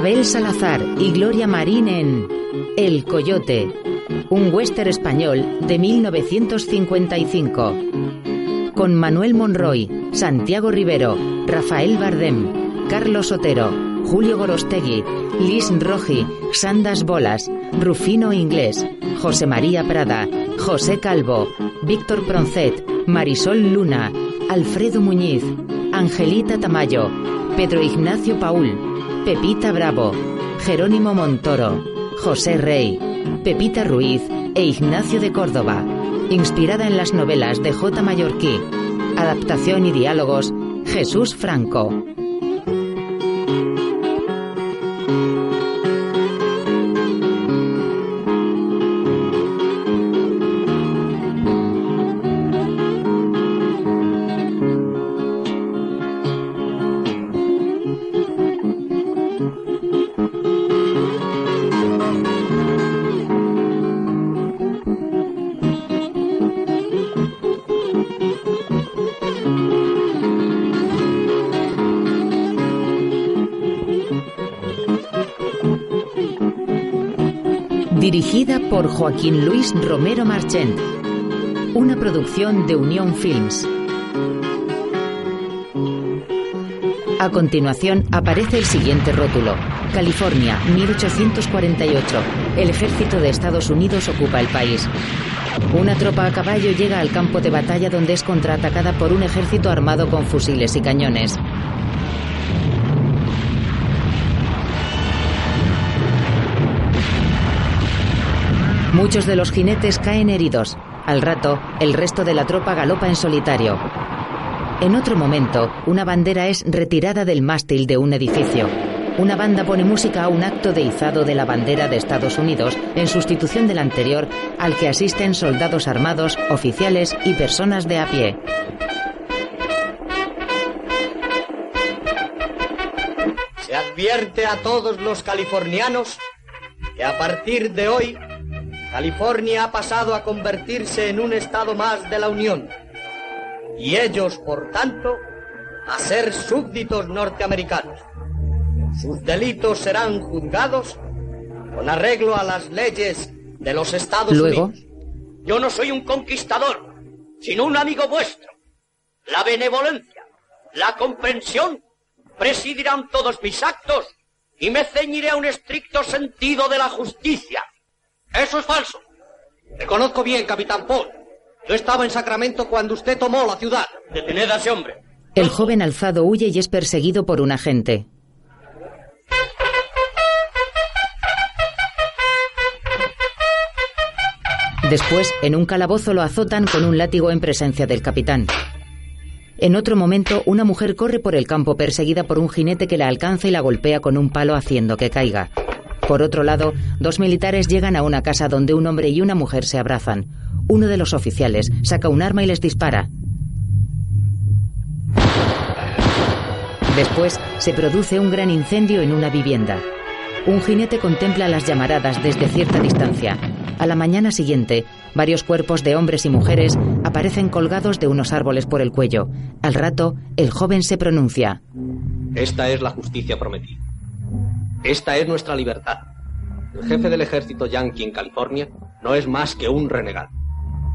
Abel Salazar y Gloria Marín en El Coyote, un western español de 1955. Con Manuel Monroy, Santiago Rivero, Rafael Bardem, Carlos Otero, Julio Gorostegui, Liz Roji, Sandas Bolas, Rufino Inglés, José María Prada, José Calvo, Víctor Proncet, Marisol Luna, Alfredo Muñiz, Angelita Tamayo, Pedro Ignacio Paul, Pepita Bravo, Jerónimo Montoro, José Rey, Pepita Ruiz e Ignacio de Córdoba. Inspirada en las novelas de J. Mallorquí. Adaptación y diálogos Jesús Franco. Joaquín Luis Romero Marchent. Una producción de Unión Films. A continuación aparece el siguiente rótulo. California, 1848. El ejército de Estados Unidos ocupa el país. Una tropa a caballo llega al campo de batalla donde es contraatacada por un ejército armado con fusiles y cañones. Muchos de los jinetes caen heridos. Al rato, el resto de la tropa galopa en solitario. En otro momento, una bandera es retirada del mástil de un edificio. Una banda pone música a un acto de izado de la bandera de Estados Unidos en sustitución del anterior al que asisten soldados armados, oficiales y personas de a pie. Se advierte a todos los californianos que a partir de hoy California ha pasado a convertirse en un estado más de la Unión y ellos, por tanto, a ser súbditos norteamericanos. Sus delitos serán juzgados con arreglo a las leyes de los Estados Luego, Unidos. Yo no soy un conquistador, sino un amigo vuestro. La benevolencia, la comprensión presidirán todos mis actos y me ceñiré a un estricto sentido de la justicia. Eso es falso. Le conozco bien, capitán Paul. Yo estaba en Sacramento cuando usted tomó la ciudad. Detened a ese hombre. el joven alzado huye y es perseguido por un agente. Después, en un calabozo lo azotan con un látigo en presencia del capitán. En otro momento, una mujer corre por el campo perseguida por un jinete que la alcanza y la golpea con un palo haciendo que caiga. Por otro lado, dos militares llegan a una casa donde un hombre y una mujer se abrazan. Uno de los oficiales saca un arma y les dispara. Después se produce un gran incendio en una vivienda. Un jinete contempla las llamaradas desde cierta distancia. A la mañana siguiente, varios cuerpos de hombres y mujeres aparecen colgados de unos árboles por el cuello. Al rato, el joven se pronuncia. Esta es la justicia prometida. Esta es nuestra libertad. El jefe del ejército yanqui en California no es más que un renegado.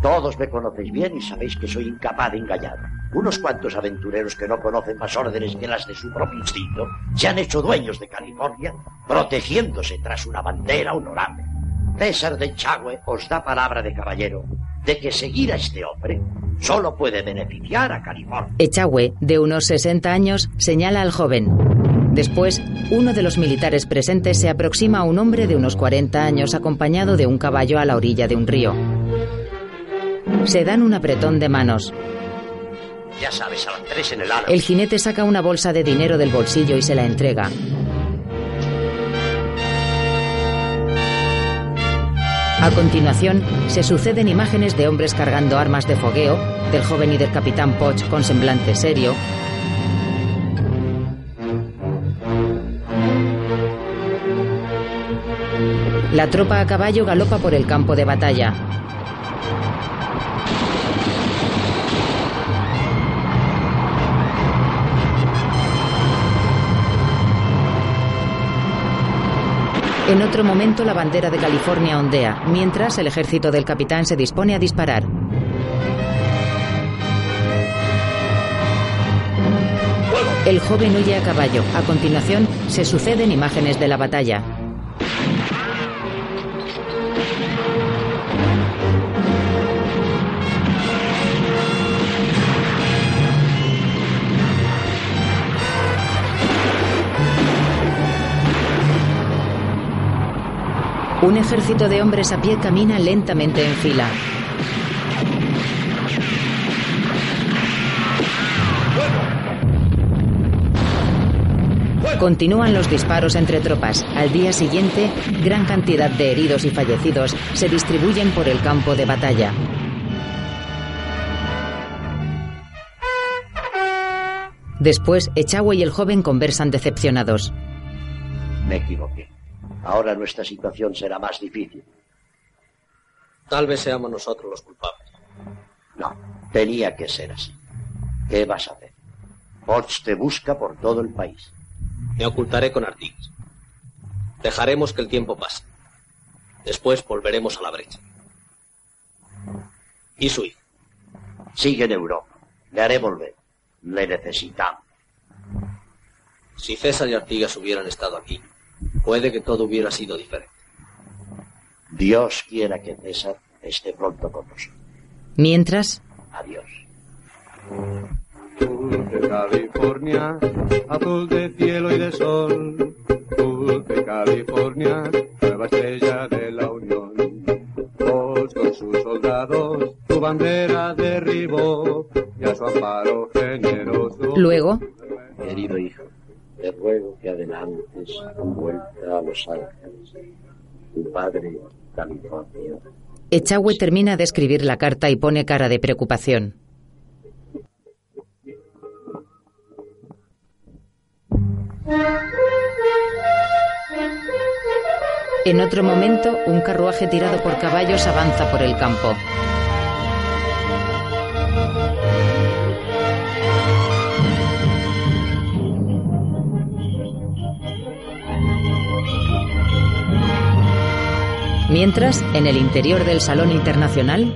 Todos me conocéis bien y sabéis que soy incapaz de engañar. Unos cuantos aventureros que no conocen más órdenes que las de su propio instinto se han hecho dueños de California, protegiéndose tras una bandera honorable. César de Chagüe os da palabra de caballero de que seguir a este hombre solo puede beneficiar a California. Echagüe, de unos 60 años, señala al joven. Después, uno de los militares presentes se aproxima a un hombre de unos 40 años acompañado de un caballo a la orilla de un río. Se dan un apretón de manos. Ya sabes, a las tres en el ala. El jinete saca una bolsa de dinero del bolsillo y se la entrega. A continuación, se suceden imágenes de hombres cargando armas de fogueo, del joven y del capitán Poch con semblante serio. La tropa a caballo galopa por el campo de batalla. En otro momento la bandera de California ondea, mientras el ejército del capitán se dispone a disparar. El joven huye a caballo. A continuación, se suceden imágenes de la batalla. Un ejército de hombres a pie camina lentamente en fila. Continúan los disparos entre tropas. Al día siguiente, gran cantidad de heridos y fallecidos se distribuyen por el campo de batalla. Después, Echagüe y el joven conversan decepcionados. Me equivoqué. Ahora nuestra situación será más difícil. Tal vez seamos nosotros los culpables. No, tenía que ser así. ¿Qué vas a hacer? Potts te busca por todo el país. Me ocultaré con Artigas. Dejaremos que el tiempo pase. Después volveremos a la brecha. ¿Y su hijo? Sigue en Europa. Le haré volver. Le necesitamos. Si César y Artigas hubieran estado aquí, puede que todo hubiera sido diferente. Dios quiera que César esté pronto con nosotros. Mientras, Adiós. Dulce California, azul de cielo y de sol. Dulce California, nueva estrella de la Unión. Vos con sus soldados tu bandera derribó y a su amparo generoso. luego, Querido hijo, te ruego que adelantes tu vuelta a Los Ángeles. Tu padre, California. Echagüe termina de escribir la carta y pone cara de preocupación. En otro momento, un carruaje tirado por caballos avanza por el campo. Mientras, en el interior del Salón Internacional,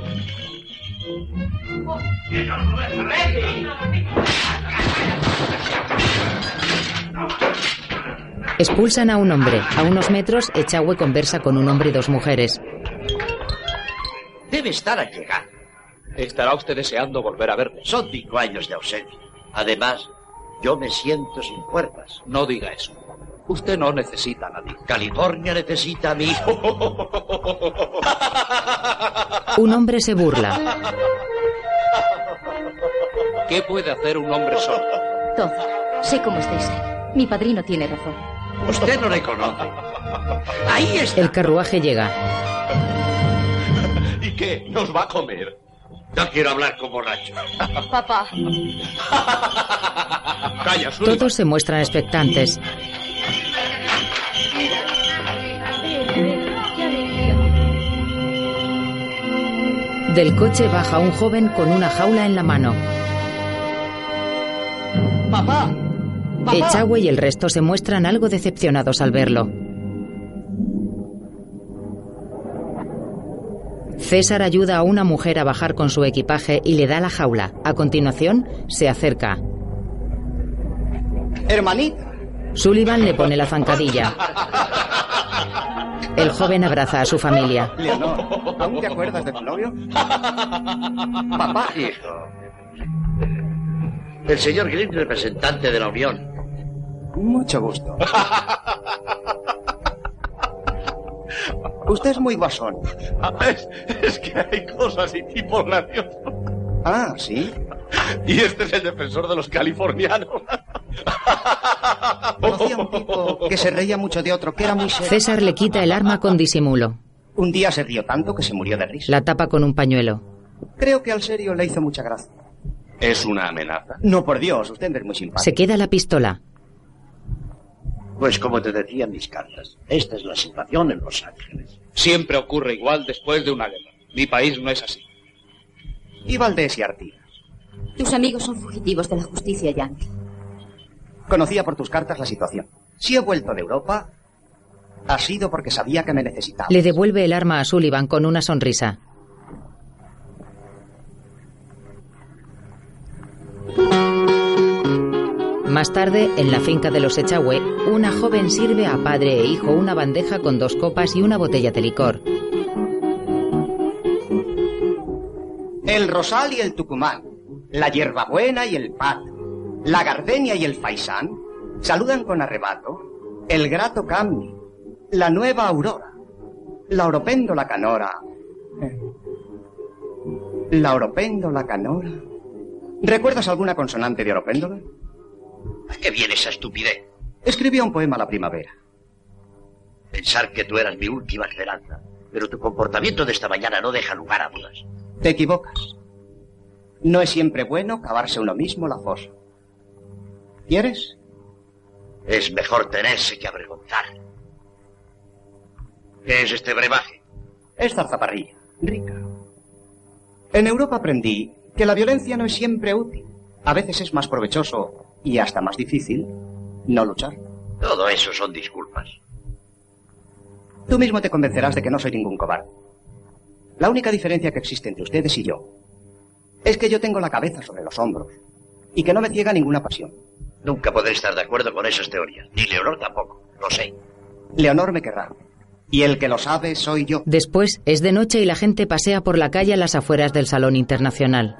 expulsan a un hombre. A unos metros, Echagüe conversa con un hombre y dos mujeres. Debe estar a llegar. Estará usted deseando volver a verme. Son cinco años de ausencia. Además, yo me siento sin fuerzas. No diga eso. Usted no necesita a nadie. California necesita a hijo. Un hombre se burla. ¿Qué puede hacer un hombre solo? Todo. Sé cómo estáis. Mi padrino tiene razón. Usted no le conoce. Ahí está. El carruaje llega. ¿Y qué? ¿Nos va a comer? No quiero hablar con borracho. Papá. Calla. Todos se muestran expectantes. Del coche baja un joven con una jaula en la mano. ¡Papá! Echagüe y el resto se muestran algo decepcionados al verlo. César ayuda a una mujer a bajar con su equipaje y le da la jaula. A continuación, se acerca. Hermanita. Sullivan le pone la zancadilla. El joven abraza a su familia. Leonor, ¿aún te acuerdas de tu novio? Papá. Hijo. El señor Green, representante de la Unión. Mucho gusto. Usted es muy guasón. Es, es que hay cosas y tipos graciosos. Ah, ¿sí? Y este es el defensor de los californianos. Conocía a un tipo que se reía mucho de otro, que era muy serio. César le quita el arma con disimulo. Un día se rió tanto que se murió de risa. La tapa con un pañuelo. Creo que al serio le hizo mucha gracia. Es una amenaza. No, por Dios, usted es muy simpático. Se queda la pistola. Pues como te decía en mis cartas, esta es la situación en Los Ángeles. Siempre ocurre igual después de una guerra. Mi país no es así. Y Valdés y Artigas. Tus amigos son fugitivos de la justicia yankee. Conocía por tus cartas la situación. Si he vuelto de Europa, ha sido porque sabía que me necesitaba. Le devuelve el arma a Sullivan con una sonrisa. Más tarde, en la finca de los Echagüe, una joven sirve a padre e hijo una bandeja con dos copas y una botella de licor. El rosal y el tucumán, la hierbabuena y el pat, la gardenia y el faisán saludan con arrebato el grato cambi, la nueva aurora, la oropéndola canora, eh, la oropéndola canora. ¿Recuerdas alguna consonante de oropéndola? ¿A qué viene esa estupidez? Escribí un poema a la primavera. Pensar que tú eras mi última esperanza. Pero tu comportamiento de esta mañana no deja lugar a dudas. Te equivocas. No es siempre bueno cavarse uno mismo la fosa. ¿Quieres? Es mejor tenerse que avergonzar. ¿Qué es este brebaje? Es zarzaparrilla, rica. En Europa aprendí que la violencia no es siempre útil. A veces es más provechoso y hasta más difícil no luchar. Todo eso son disculpas. Tú mismo te convencerás de que no soy ningún cobarde. La única diferencia que existe entre ustedes y yo es que yo tengo la cabeza sobre los hombros y que no me ciega ninguna pasión. Nunca podré estar de acuerdo con esas teorías. Ni Leonor tampoco. Lo sé. Leonor me querrá. Y el que lo sabe soy yo. Después es de noche y la gente pasea por la calle a las afueras del Salón Internacional.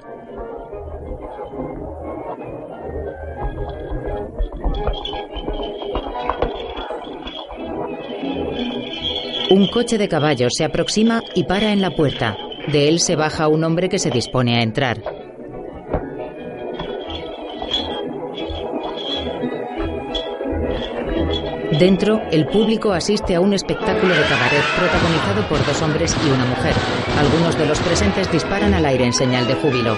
Un coche de caballos se aproxima y para en la puerta. De él se baja un hombre que se dispone a entrar. Dentro, el público asiste a un espectáculo de cabaret protagonizado por dos hombres y una mujer. Algunos de los presentes disparan al aire en señal de júbilo.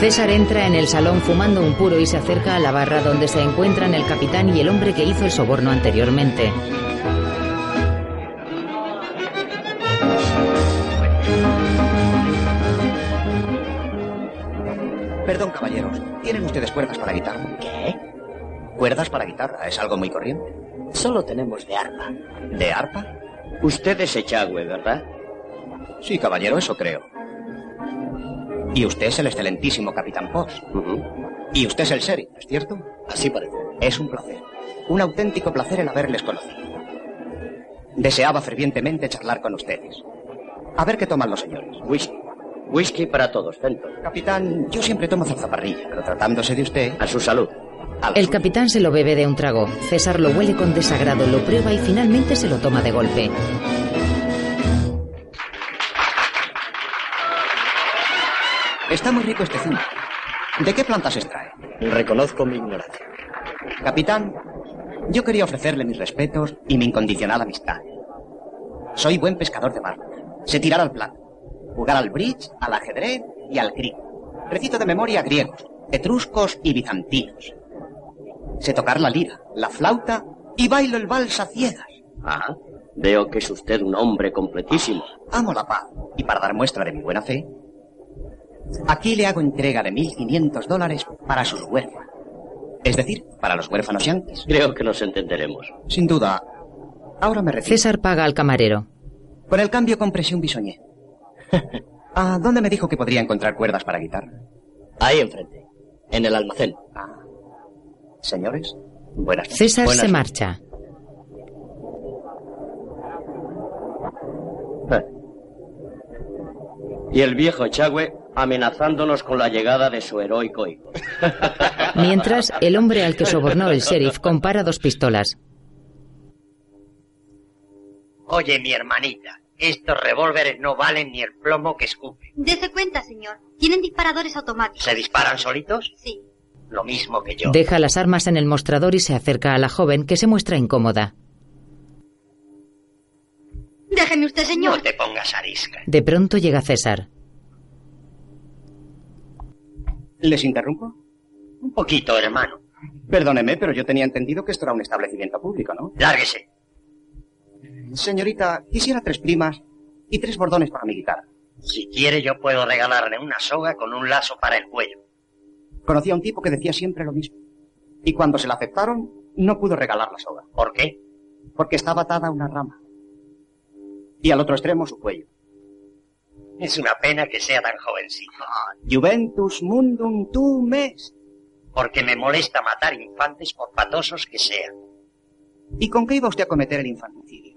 César entra en el salón fumando un puro y se acerca a la barra donde se encuentran el capitán y el hombre que hizo el soborno anteriormente. Perdón, caballeros. ¿Tienen ustedes cuerdas para guitarra? ¿Qué? Cuerdas para guitarra, es algo muy corriente. Solo tenemos de arpa. ¿De arpa? Usted es Echagüe, ¿verdad? Sí, caballero, eso creo. Y usted es el excelentísimo Capitán Post. Y usted es el sheriff, ¿es cierto? Así parece. Es un placer. Un auténtico placer el haberles conocido. Deseaba fervientemente charlar con ustedes. A ver qué toman los señores. Whisky. Whisky para todos, Fenton. Capitán, yo siempre tomo zarzaparrilla, pero tratándose de usted... A su salud. a El capitán se lo bebe de un trago. César lo huele con desagrado, lo prueba y finalmente se lo toma de golpe. Está muy rico este zumo. ¿De qué plantas se extrae? Reconozco mi ignorancia. Capitán, yo quería ofrecerle mis respetos y mi incondicional amistad. Soy buen pescador de barcos. Sé tirar al plato. Jugar al bridge, al ajedrez y al cricket. Recito de memoria griegos, etruscos y bizantinos. Sé tocar la lira, la flauta y bailo el vals a ciegas. Ah, veo que es usted un hombre completísimo. Amo la paz y para dar muestra de mi buena fe, aquí le hago entrega de 1.500 dólares para sus huérfanos. Es decir, para los huérfanos yanquis. Creo que nos entenderemos. Sin duda. Ahora me retiro. César paga al camarero. Con el cambio compré un bisoñé. ¿A dónde me dijo que podría encontrar cuerdas para guitarra? Ahí enfrente, en el almacén. Señores, buenas noches. César Buenas se noches. marcha. Y el viejo Echagüe amenazándonos con la llegada de su heroico hijo. Mientras, el hombre al que sobornó el sheriff compara dos pistolas. Oye, mi hermanita, estos revólveres no valen ni el plomo que escupen. Dese cuenta, señor. Tienen disparadores automáticos. ¿Se disparan solitos? Sí. Lo mismo que yo. Deja las armas en el mostrador y se acerca a la joven que se muestra incómoda. Déjeme usted, señor. No te pongas arisca. De pronto llega César. ¿Les interrumpo? Un poquito, hermano. Perdóneme, pero yo tenía entendido que esto era un establecimiento público, ¿no? Lárguese. Señorita, quisiera tres primas y tres bordones para mi guitarra. Si quiere, yo puedo regalarle una soga con un lazo para el cuello. Conocí a un tipo que decía siempre lo mismo. Y cuando se la aceptaron, no pudo regalar la soga. ¿Por qué? Porque estaba atada a una rama. Y al otro extremo su cuello. Es una pena que sea tan jovencito. Juventus mundum tu mes. Porque me molesta matar infantes por patosos que sean. ¿Y con qué iba usted a cometer el infanticidio?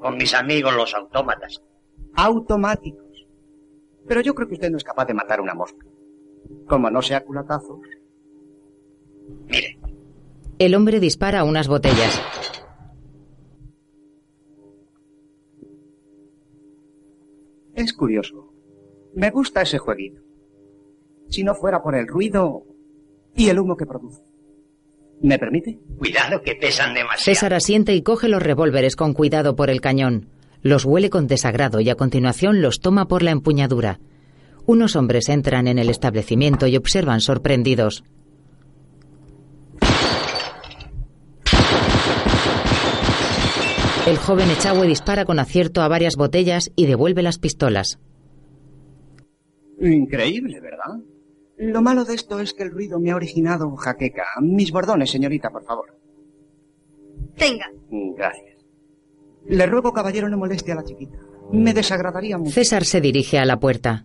Con mis amigos los autómatas. Automáticos. Pero yo creo que usted no es capaz de matar una mosca. Como no sea culatazos. Mire, El hombre dispara unas botellas. Es curioso. Me gusta ese jueguito. Si no fuera por el ruido y el humo que produce. ¿Me permite? cuidado que pesan demasiado. César asiente y coge los revólveres con cuidado por el cañón. Los huele con desagrado y a continuación los toma por la empuñadura. Unos hombres entran en el establecimiento y observan sorprendidos. El joven Echagüe dispara con acierto a varias botellas y devuelve las pistolas. Increíble, ¿verdad? Lo malo de esto es que el ruido me ha originado jaqueca. Mis bordones, señorita, por favor. Tenga. Gracias. Le ruego, caballero, no moleste a la chiquita. Me desagradaría mucho. César se dirige a la puerta.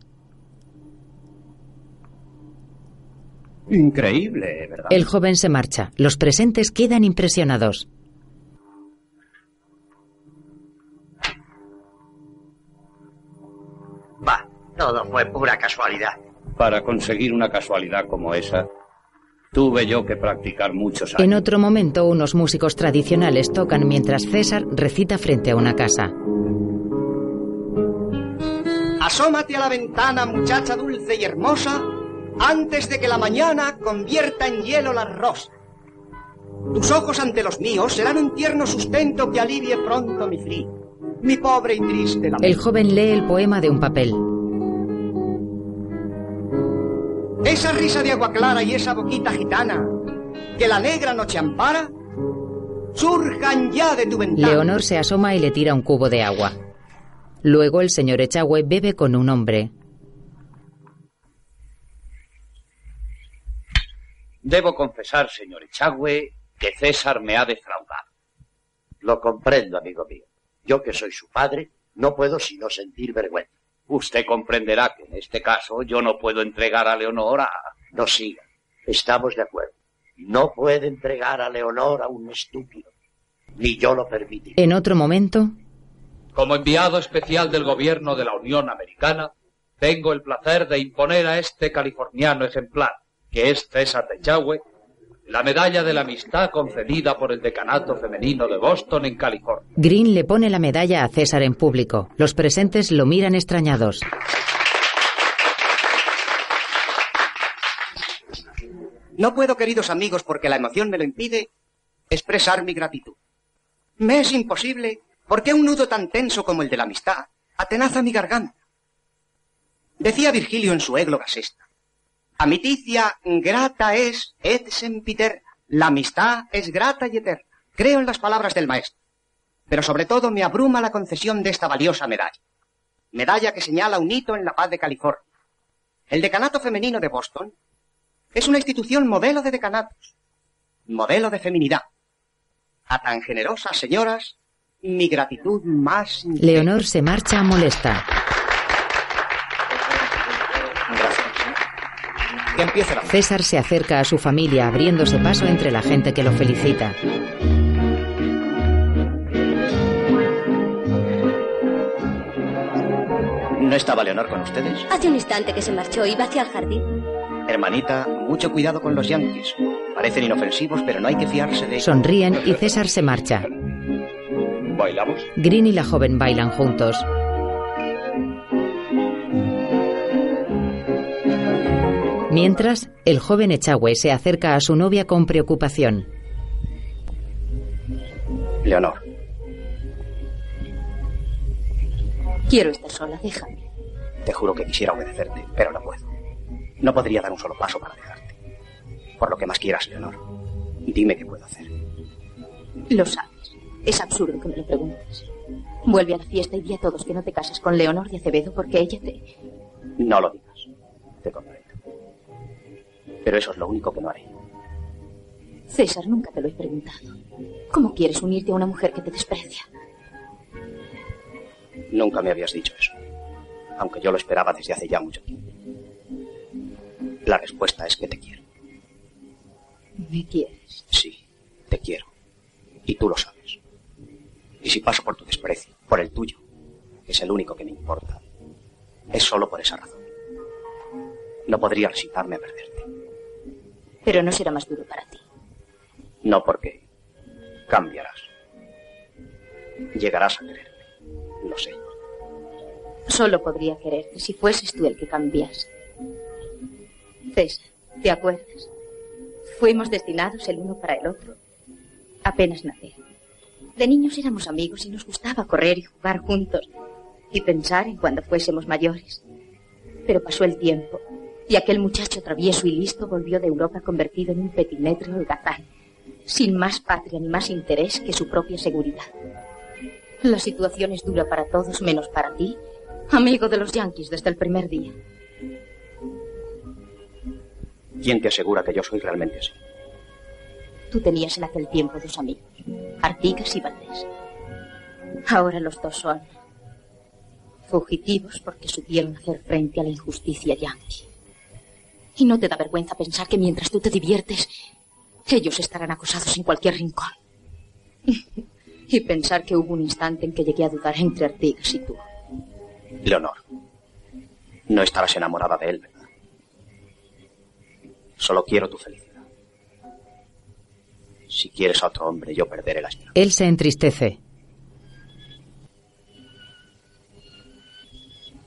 Increíble, ¿verdad? El joven se marcha. Los presentes quedan impresionados. Va, todo fue pura casualidad. Para conseguir una casualidad como esa, tuve yo que practicar muchos años. En otro momento, unos músicos tradicionales tocan mientras César recita frente a una casa. Asómate a la ventana, muchacha dulce y hermosa, antes de que la mañana convierta en hielo la rosa. Tus ojos ante los míos serán un tierno sustento que alivie pronto mi frío, mi pobre y triste lamento. El joven lee el poema de un papel. Esa risa de agua clara y esa boquita gitana que la negra noche ampara, surjan ya de tu ventana. Leonor se asoma y le tira un cubo de agua. Luego el señor Echagüe bebe con un hombre. Debo confesar, señor Echagüe, que César me ha defraudado. Lo comprendo, amigo mío. Yo que soy su padre, no puedo sino sentir vergüenza. Usted comprenderá que en este caso yo no puedo entregar a Leonor a... No siga. Estamos de acuerdo. No puede entregar a Leonor a un estúpido. Ni yo lo permitiré. En otro momento, Como enviado especial del gobierno de la Unión Americana, tengo el placer de imponer a este californiano ejemplar, que es César de Echagüe, la medalla de la amistad concedida por el decanato femenino de Boston en California. Green le pone la medalla a César en público. Los presentes lo miran extrañados. No puedo, queridos amigos, porque la emoción me lo impide, expresar mi gratitud. Me es imposible porque un nudo tan tenso como el de la amistad atenaza mi garganta. Decía Virgilio en su égloga sexta, amiticia grata es et sempiterna. La amistad es grata y eterna. Creo en las palabras del maestro. Pero sobre todo me abruma la concesión de esta valiosa medalla. Medalla que señala un hito en la paz de California. El decanato femenino de Boston es una institución modelo de decanatos, modelo de feminidad. A tan generosas señoras, mi gratitud más. Leonor se marcha molesta. Que empiece la César se acerca a su familia abriéndose paso entre la gente que lo felicita. ¿No estaba Leonor con ustedes? Hace un instante que se marchó, iba hacia el jardín. Hermanita, mucho cuidado con los yanquis. Parecen inofensivos, pero no hay que fiarse de... Sonríen y César se marcha. ¿Bailamos? Green y la joven bailan juntos. Mientras, el joven Echagüe se acerca a su novia con preocupación. Leonor, Quiero estar sola, déjame. te juro que quisiera obedecerte, pero no puedo. No podría dar un solo paso para dejarte. Por lo que más quieras, Leonor, dime qué puedo hacer. Lo sabes. Es absurdo que me lo preguntes. Vuelve a la fiesta y di a todos que no te casas con Leonor de Acevedo porque ella te... No lo digas. Te comprendo. Pero eso es lo único que no haré. César, nunca te lo he preguntado. ¿Cómo quieres unirte a una mujer que te desprecia? Nunca me habías dicho eso. Aunque yo lo esperaba desde hace ya mucho tiempo. La respuesta es que te quiero. ¿Me quieres? Sí, te quiero. Y tú lo sabes. Y si paso por tu desprecio, por el tuyo, que es el único que me importa, es solo por esa razón. No podría resignarme a perderte. Pero no será más duro para ti. No porque cambiarás. Llegarás a quererme. Lo sé. Solo podría quererte si fueses tú el que cambiase. César, ¿te acuerdas? Fuimos destinados el uno para el otro apenas nacer. De niños éramos amigos y nos gustaba correr y jugar juntos y pensar en cuando fuésemos mayores. Pero pasó el tiempo y aquel muchacho travieso y listo volvió de Europa convertido en un petimetre holgazán, sin más patria ni más interés que su propia seguridad. La situación es dura para todos menos para ti, amigo de los yanquis desde el primer día. ¿Quién te asegura que yo soy realmente así? Tú tenías en aquel tiempo dos amigos, Artigas y Valdés. Ahora los dos son fugitivos porque supieron hacer frente a la injusticia yanqui. Y no te da vergüenza pensar que mientras tú te diviertes, ellos estarán acosados en cualquier rincón. y pensar que hubo un instante en que llegué a dudar entre Artigas y tú. Leonor, no estarás enamorada de él, ¿verdad? Solo quiero tu felicidad. Si quieres a otro hombre, yo perderé la esperanza. Él se entristece.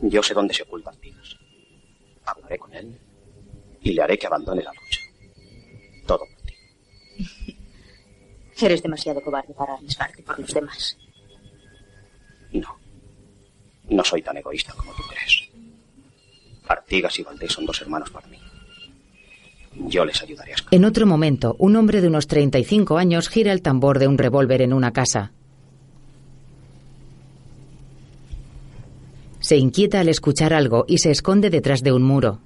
Yo sé dónde se oculta Artigas. Hablaré con él y le haré que abandone la lucha. Todo por ti. Eres demasiado cobarde para arriesgarte por los demás. No. No soy tan egoísta como tú crees. Artigas y Valdés son dos hermanos para mí. Yo les ayudaré a escapar. En otro momento, un hombre de unos 35 años gira el tambor de un revólver en una casa. Se inquieta al escuchar algo y se esconde detrás de un muro.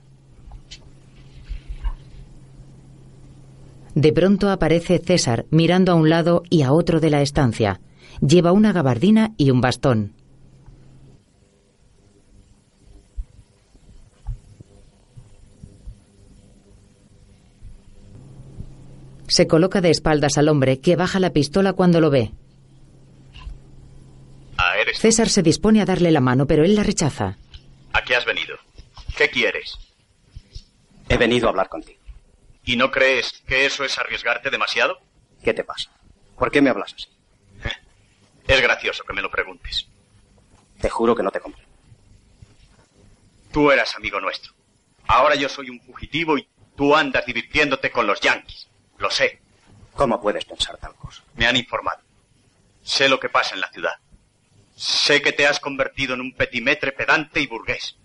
De pronto aparece César mirando a un lado y a otro de la estancia. Lleva una gabardina y un bastón. Se coloca de espaldas al hombre, que baja la pistola cuando lo ve. Ah, eres. César se dispone a darle la mano, pero él la rechaza. ¿A qué has venido? ¿Qué quieres? He venido a hablar contigo. ¿Y no crees que eso es arriesgarte demasiado? ¿Qué te pasa? ¿Por qué me hablas así? Es gracioso que me lo preguntes. Te juro que no te comprendo. Tú eras amigo nuestro. Ahora yo soy un fugitivo y tú andas divirtiéndote con los yanquis. Lo sé. ¿Cómo puedes pensar tal cosa? Me han informado. Sé lo que pasa en la ciudad. Sé que te has convertido en un petimetre pedante y burgués.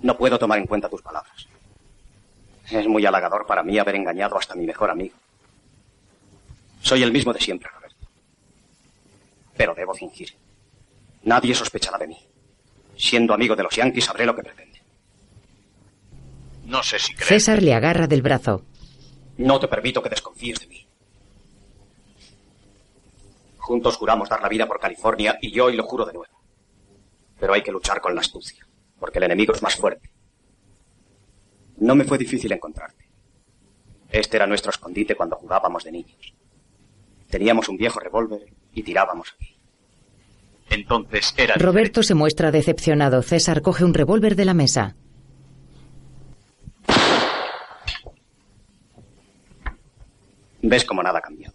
No puedo tomar en cuenta tus palabras. Es muy halagador para mí haber engañado hasta mi mejor amigo. Soy el mismo de siempre, Roberto. Pero debo fingir. Nadie sospechará de mí. Siendo amigo de los yanquis sabré lo que pretende. No sé si crees. César le agarra del brazo. No te permito que desconfíes de mí. Juntos juramos dar la vida por California y yo hoy lo juro de nuevo. Pero hay que luchar con la astucia, porque el enemigo es más fuerte. No me fue difícil encontrarte. Este era nuestro escondite cuando jugábamos de niños. Teníamos un viejo revólver y tirábamos aquí. Entonces era. Roberto se muestra decepcionado. César coge un revólver de la mesa. Ves como nada ha cambiado.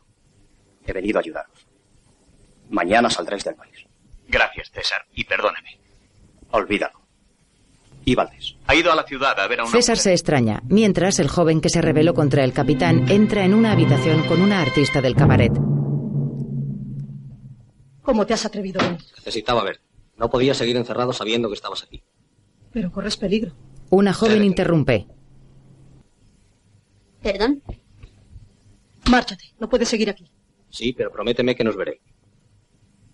He venido a ayudaros. Mañana saldréis del país. Gracias, César, y perdóneme. Olvídalo. Y Valdés. Ha ido a la ciudad a ver a una César se extraña, mientras el joven que se rebeló contra el capitán entra en una habitación con una artista del cabaret. ¿Cómo te has atrevido a venir? Necesitaba ver. No podía seguir encerrado sabiendo que estabas aquí. Pero corres peligro. Una joven interrumpe. ¿Perdón? Márchate, no puedes seguir aquí. Sí, pero prométeme que nos veré.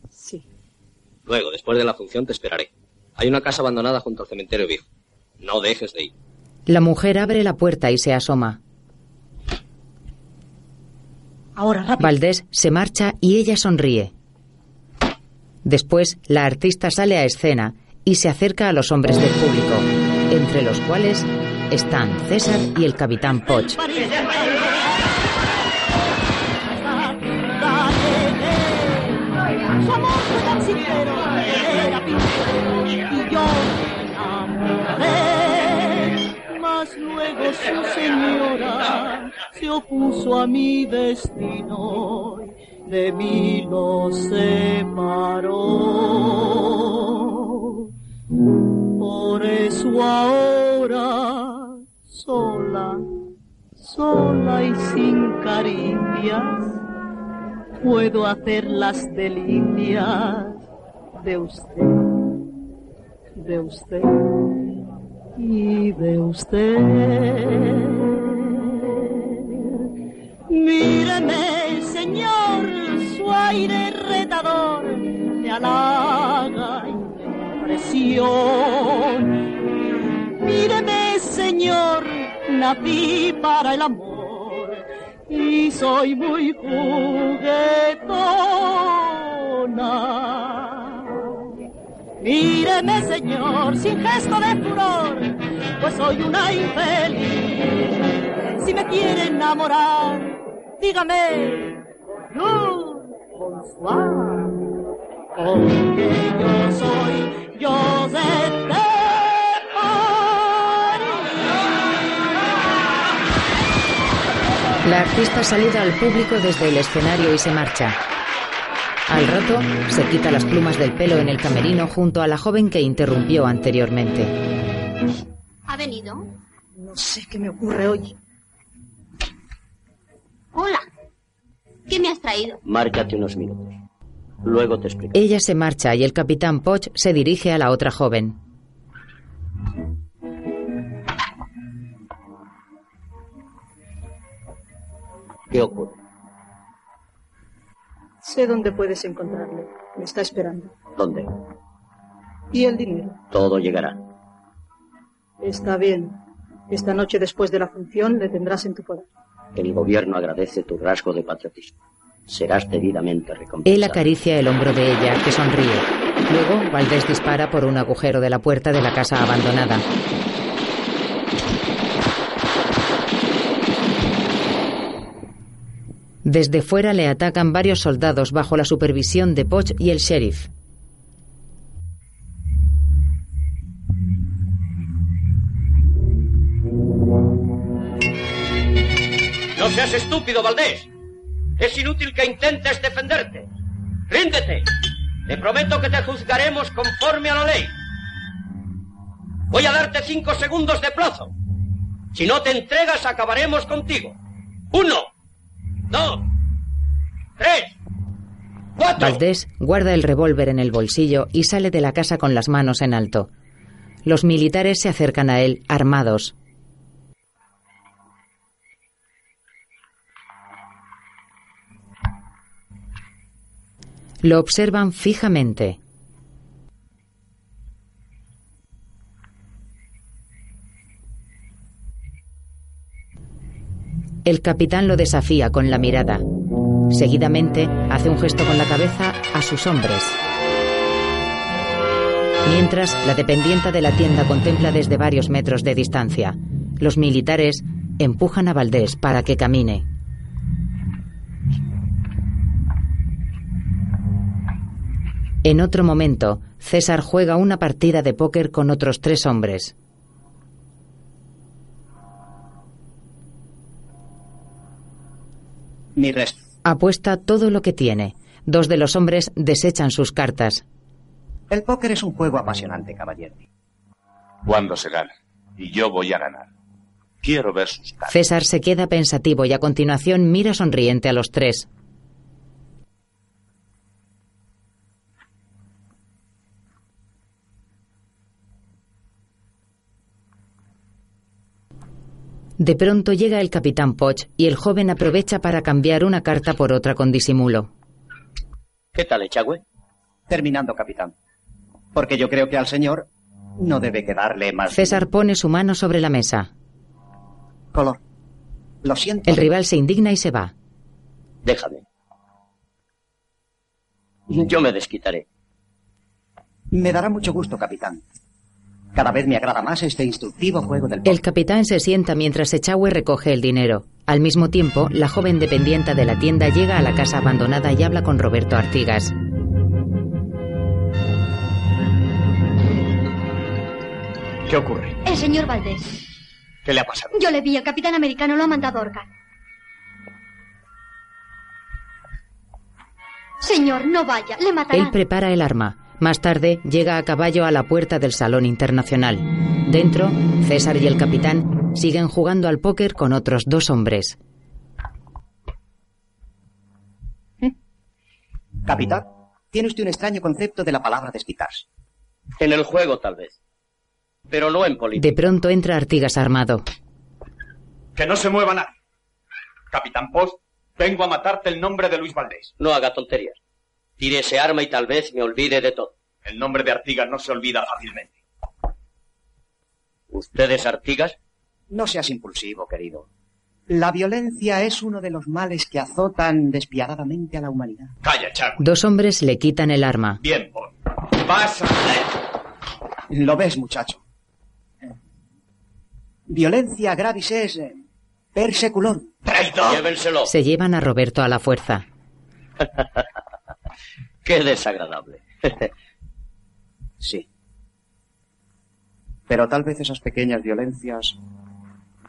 Sí. Luego, después de la función, te esperaré. Hay una casa abandonada junto al cementerio viejo. No dejes de ir. La mujer abre la puerta y se asoma. Ahora, rápido. Valdés se marcha y ella sonríe. Después, la artista sale a escena y se acerca a los hombres del público, entre los cuales están César y el capitán Poch. Luego su señora se opuso a mi destino y de mí lo separó. Por eso ahora sola, sola y sin caricias puedo hacer las delicias de usted, de usted y de usted. Míreme, señor, su aire retador me halaga y me. Míreme, señor, nací para el amor y soy muy juguetona. Míreme, señor, sin gesto de furor, pues soy una infeliz. Si me quiere enamorar, dígame, yo, bonsoir, porque yo soy Joseph La artista saluda al público desde el escenario y se marcha. Al rato, se quita las plumas del pelo en el camerino junto a la joven que interrumpió anteriormente. ¿Ha venido? No sé qué me ocurre hoy. Hola. ¿Qué me has traído? Márcate unos minutos. Luego te explico. Ella se marcha y el capitán Poch se dirige a la otra joven. ¿Qué ocurre? Sé dónde puedes encontrarle. Me está esperando. ¿Dónde? ¿Y el dinero? Todo llegará. Está bien. Esta noche después de la función le tendrás en tu poder. El gobierno agradece tu rasgo de patriotismo. Serás debidamente recompensado. Él acaricia el hombro de ella, que sonríe. Luego, Valdés dispara por un agujero de la puerta de la casa abandonada. Desde fuera le atacan varios soldados bajo la supervisión de Poch y el sheriff. No seas estúpido, Valdés. Es inútil que intentes defenderte. Ríndete. Te prometo que te juzgaremos conforme a la ley. Voy a darte cinco segundos de plazo. Si no te entregas, acabaremos contigo. Uno, dos, tres, cuatro. Valdés guarda el revólver en el bolsillo y sale de la casa con las manos en alto. Los militares se acercan a él, armados. Lo observan fijamente. El capitán lo desafía con la mirada. Seguidamente hace un gesto con la cabeza a sus hombres. Mientras, la dependienta de la tienda contempla desde varios metros de distancia. Los militares empujan a Valdés para que camine. En otro momento, César juega una partida de póker con otros tres hombres. Ni resto. Apuesta todo lo que tiene. Dos de los hombres desechan sus cartas. El póker es un juego apasionante, caballero. Cuando se gana. Y yo voy a ganar. Quiero ver sus cartas. César se queda pensativo y a continuación mira sonriente a los tres. De pronto llega el capitán Poch y el joven aprovecha para cambiar una carta por otra con disimulo. ¿Qué tal, Echagüe? Terminando, capitán. Porque yo creo que al señor no debe quedarle más. César pone su mano sobre la mesa. Color. Lo siento. El rival se indigna y se va. Déjame. Yo me desquitaré. Me dará mucho gusto, capitán. Cada vez me agrada más este instructivo juego del El capitán se sienta mientras Echagüe recoge el dinero. Al mismo tiempo, la joven dependienta de la tienda llega a la casa abandonada y habla con Roberto Artigas. ¿Qué ocurre? El señor Valdés. ¿Qué le ha pasado? Yo le vi, el capitán americano lo ha mandado a ahorcar. Señor, no vaya, le matarán. Él prepara el arma. Más tarde, llega a caballo a la puerta del Salón Internacional. Dentro, César y el capitán siguen jugando al póker con otros dos hombres. Capitán, tiene usted un extraño concepto de la palabra desquitarse. En el juego, tal vez. Pero no en política. De pronto entra Artigas armado. Que no se mueva nadie. Capitán Post, vengo a matarte el nombre de Luis Valdés. No haga tonterías. Tire ese arma y tal vez me olvide de todo. El nombre de Artigas no se olvida fácilmente. ¿Usted es Artigas? No seas impulsivo, querido. La violencia es uno de los males que azotan despiadadamente a la humanidad. Calla, Chaco. Dos hombres le quitan el arma. Bien, Paul. Vas a... Lo ves, muchacho. Violencia gravis es eh, per seculor. ¡Traidor! Llévenselo. Se llevan a Roberto a la fuerza. Qué desagradable. sí. Pero tal vez esas pequeñas violencias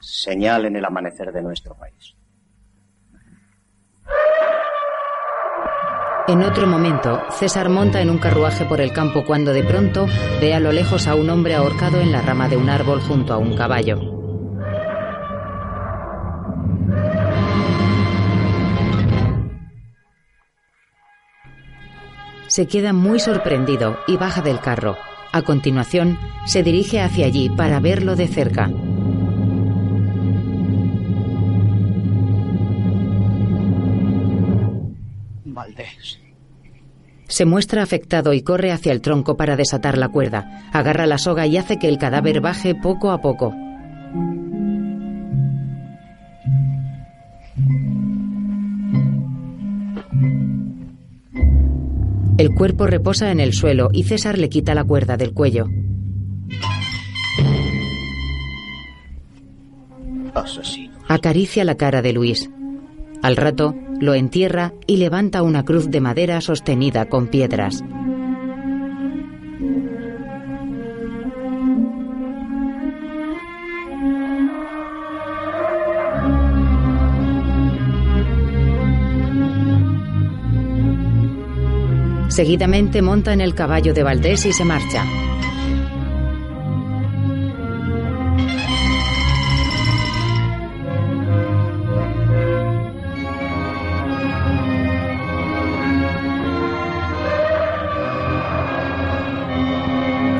señalen el amanecer de nuestro país. En otro momento, César monta en un carruaje por el campo cuando de pronto ve a lo lejos a un hombre ahorcado en la rama de un árbol junto a un caballo. Se queda muy sorprendido y baja del carro. A continuación, se dirige hacia allí para verlo de cerca. Valdés. Se muestra afectado y corre hacia el tronco para desatar la cuerda. Agarra la soga y hace que el cadáver baje poco a poco. El cuerpo reposa en el suelo y César le quita la cuerda del cuello. Asesino. Acaricia la cara de Luis. Al rato, lo entierra y levanta una cruz de madera sostenida con piedras. Seguidamente monta en el caballo de Valdés y se marcha.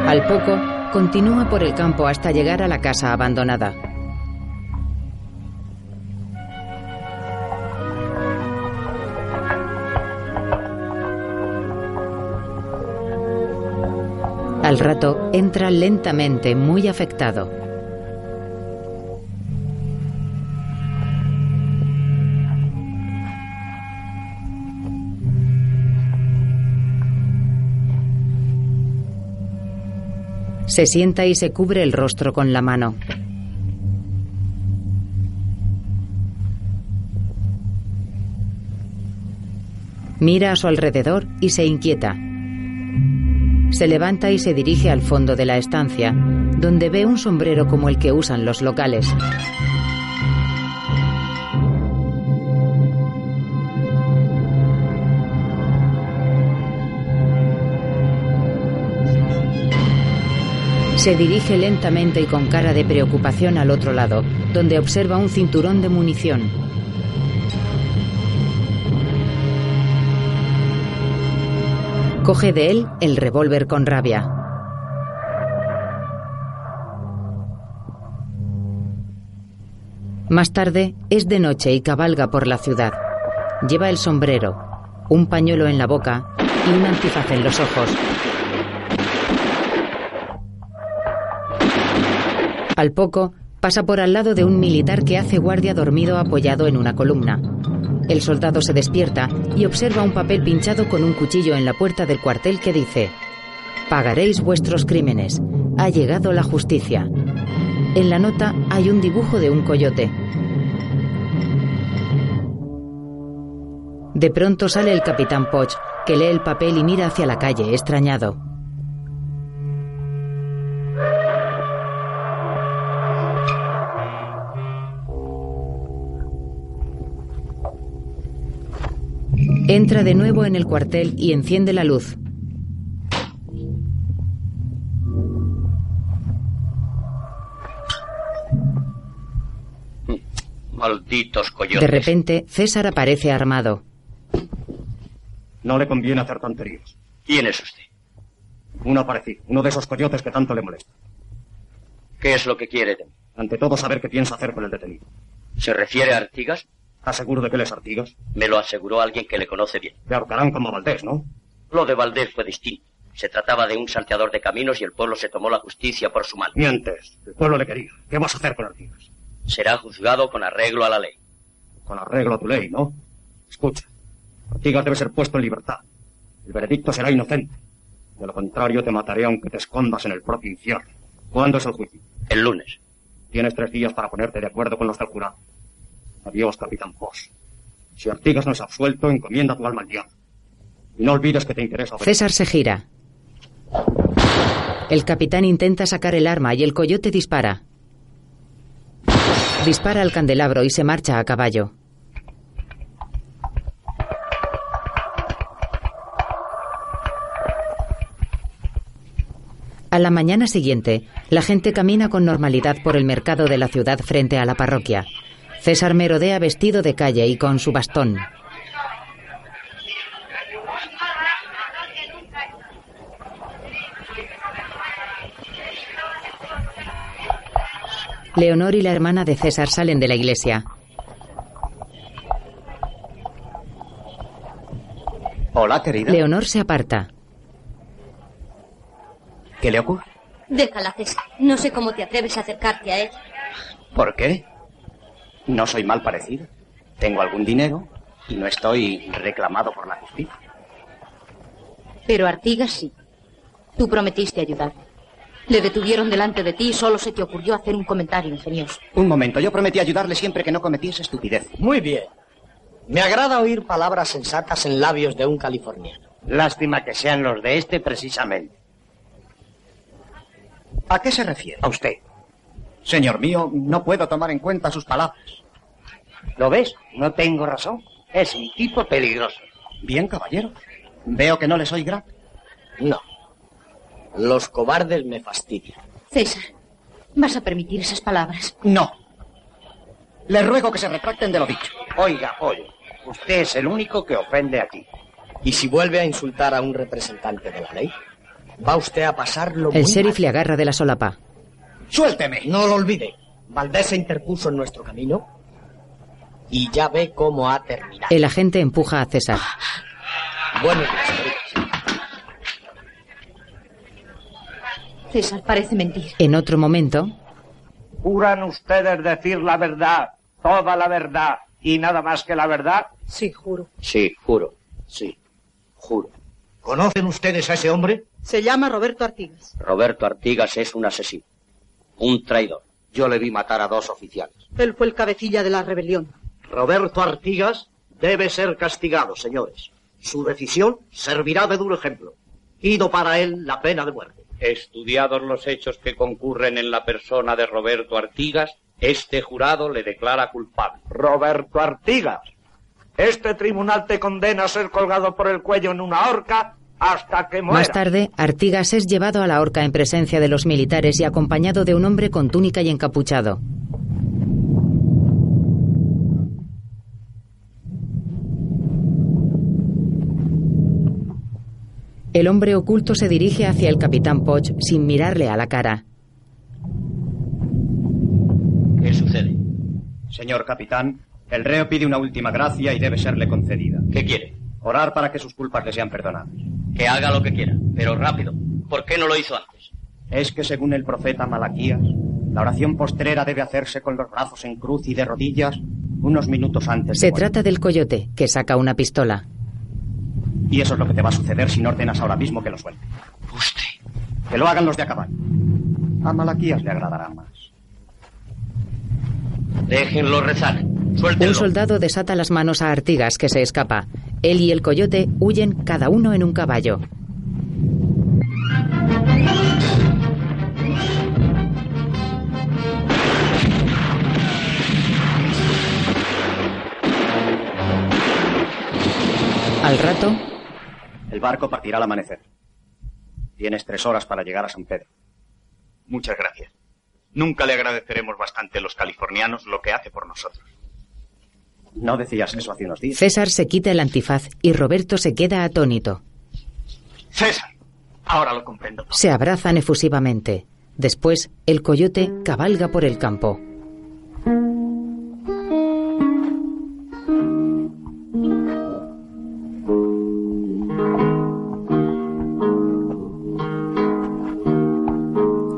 Al poco, continúa por el campo hasta llegar a la casa abandonada. Al rato, entra lentamente, muy afectado. Se sienta y se cubre el rostro con la mano. Mira a su alrededor y se inquieta. Se levanta y se dirige al fondo de la estancia, donde ve un sombrero como el que usan los locales. Se dirige lentamente y con cara de preocupación al otro lado, donde observa un cinturón de munición. Coge de él el revólver con rabia. Más tarde es de noche y cabalga por la ciudad. Lleva el sombrero. un pañuelo en la boca y un antifaz en los ojos. Al poco, pasa por al lado de un militar que hace guardia dormido apoyado en una columna. El soldado se despierta y observa un papel pinchado con un cuchillo en la puerta del cuartel que dice, Pagaréis vuestros crímenes. Ha llegado la justicia. En la nota hay un dibujo de un coyote. De pronto sale el capitán Poch, que lee el papel y mira hacia la calle, extrañado. Entra de nuevo en el cuartel y enciende la luz. Malditos coyotes. De repente, César aparece armado. No le conviene hacer tonterías. ¿Quién es usted? Uno parecido, uno de esos coyotes que tanto le molesta. ¿Qué es lo que quiere de mí? Ante todo, saber qué piensa hacer con el detenido. ¿Se refiere a Artigas? ¿Estás seguro de que él es Artigas? Me lo aseguró alguien que le conoce bien. Le ahorcarán como Valdés, ¿no? Lo de Valdés fue distinto. Se trataba de un salteador de caminos y el pueblo se tomó la justicia por su mano. Mientes. El pueblo le quería. ¿Qué vas a hacer con Artigas? Será juzgado con arreglo a la ley. Con arreglo a tu ley, ¿no? Escucha. Artigas debe ser puesto en libertad. El veredicto será inocente. De lo contrario, te mataré aunque te escondas en el propio infierno. ¿Cuándo es el juicio? El lunes. Tienes tres días para ponerte de acuerdo con los del jurado. Adiós, capitán Poss. Si Artigas no es absuelto, encomienda tu alma al diablo. Y no olvides que te interesa. César se gira. El capitán intenta sacar el arma y el coyote dispara. Dispara al candelabro y se marcha a caballo. A la mañana siguiente, la gente camina con normalidad por el mercado de la ciudad frente a la parroquia. César merodea vestido de calle y con su bastón. Leonor y la hermana de César salen de la iglesia. Hola, querida. Leonor se aparta. ¿Qué le ocurre? Déjala, César. No sé cómo te atreves a acercarte a él. ¿Por qué? No soy mal parecido. Tengo algún dinero y no estoy reclamado por la justicia. Pero Artigas sí. Tú prometiste ayudar. Le detuvieron delante de ti y solo se te ocurrió hacer un comentario ingenioso. Un momento, yo prometí ayudarle siempre que no cometiese estupidez. Muy bien. Me agrada oír palabras sensatas en labios de un californiano. Lástima que sean los de este precisamente. ¿A qué se refiere? A usted. Señor mío, no puedo tomar en cuenta sus palabras. ¿Lo ves? No tengo razón. Es un tipo peligroso. Bien, caballero. Veo que no le soy grato. No. Los cobardes me fastidian. César, ¿vas a permitir esas palabras? No. Le ruego que se retracten de lo dicho. Oiga, oye, usted es el único que ofende aquí. ¿Y si vuelve a insultar a un representante de la ley? Va usted a pasarlo El muy sheriff mal. le agarra de la solapa. ¡Suélteme! No lo olvide. Valdés se interpuso en nuestro camino y ya ve cómo ha terminado. El agente empuja a César. Buenos días. César, parece mentir. En otro momento, ¿Juran ustedes decir la verdad, toda la verdad y nada más que la verdad? Sí, juro. Sí, juro. Sí, juro. ¿Conocen ustedes a ese hombre? Se llama Roberto Artigas. Roberto Artigas es un asesino. Un traidor. Yo le vi matar a dos oficiales. Él fue el cabecilla de la rebelión. Roberto Artigas debe ser castigado, señores. Su decisión servirá de duro ejemplo. Pido para él la pena de muerte. Estudiados los hechos que concurren en la persona de Roberto Artigas, este jurado le declara culpable. Roberto Artigas, este tribunal te condena a ser colgado por el cuello en una horca hasta que muera. más tarde, Artigas es llevado a la horca en presencia de los militares y acompañado de un hombre con túnica y encapuchado. El hombre oculto se dirige hacia el capitán Poch sin mirarle a la cara. ¿Qué sucede? Señor capitán, el reo pide una última gracia y debe serle concedida. ¿Qué quiere? Orar para que sus culpas le sean perdonadas. Que haga lo que quiera, pero rápido. ¿Por qué no lo hizo antes? Es que según el profeta Malaquías, la oración postrera debe hacerse con los brazos en cruz y de rodillas unos minutos antes. Se trata del coyote, que saca una pistola. Y eso es lo que te va a suceder si no ordenas ahora mismo que lo suelte. Usted. Que lo hagan los de a caballo. A Malaquías le agradará más. Déjenlo rezar. Un soldado desata las manos a Artigas, que se escapa. Él y el coyote huyen cada uno en un caballo. Al rato, El barco partirá al amanecer. Tienes tres horas para llegar a San Pedro. Muchas gracias. Nunca le agradeceremos bastante a los californianos lo que hace por nosotros. No decías eso hace unos días. César se quita el antifaz y Roberto se queda atónito. César, ahora lo comprendo. Se abrazan efusivamente. Después, el coyote cabalga por el campo.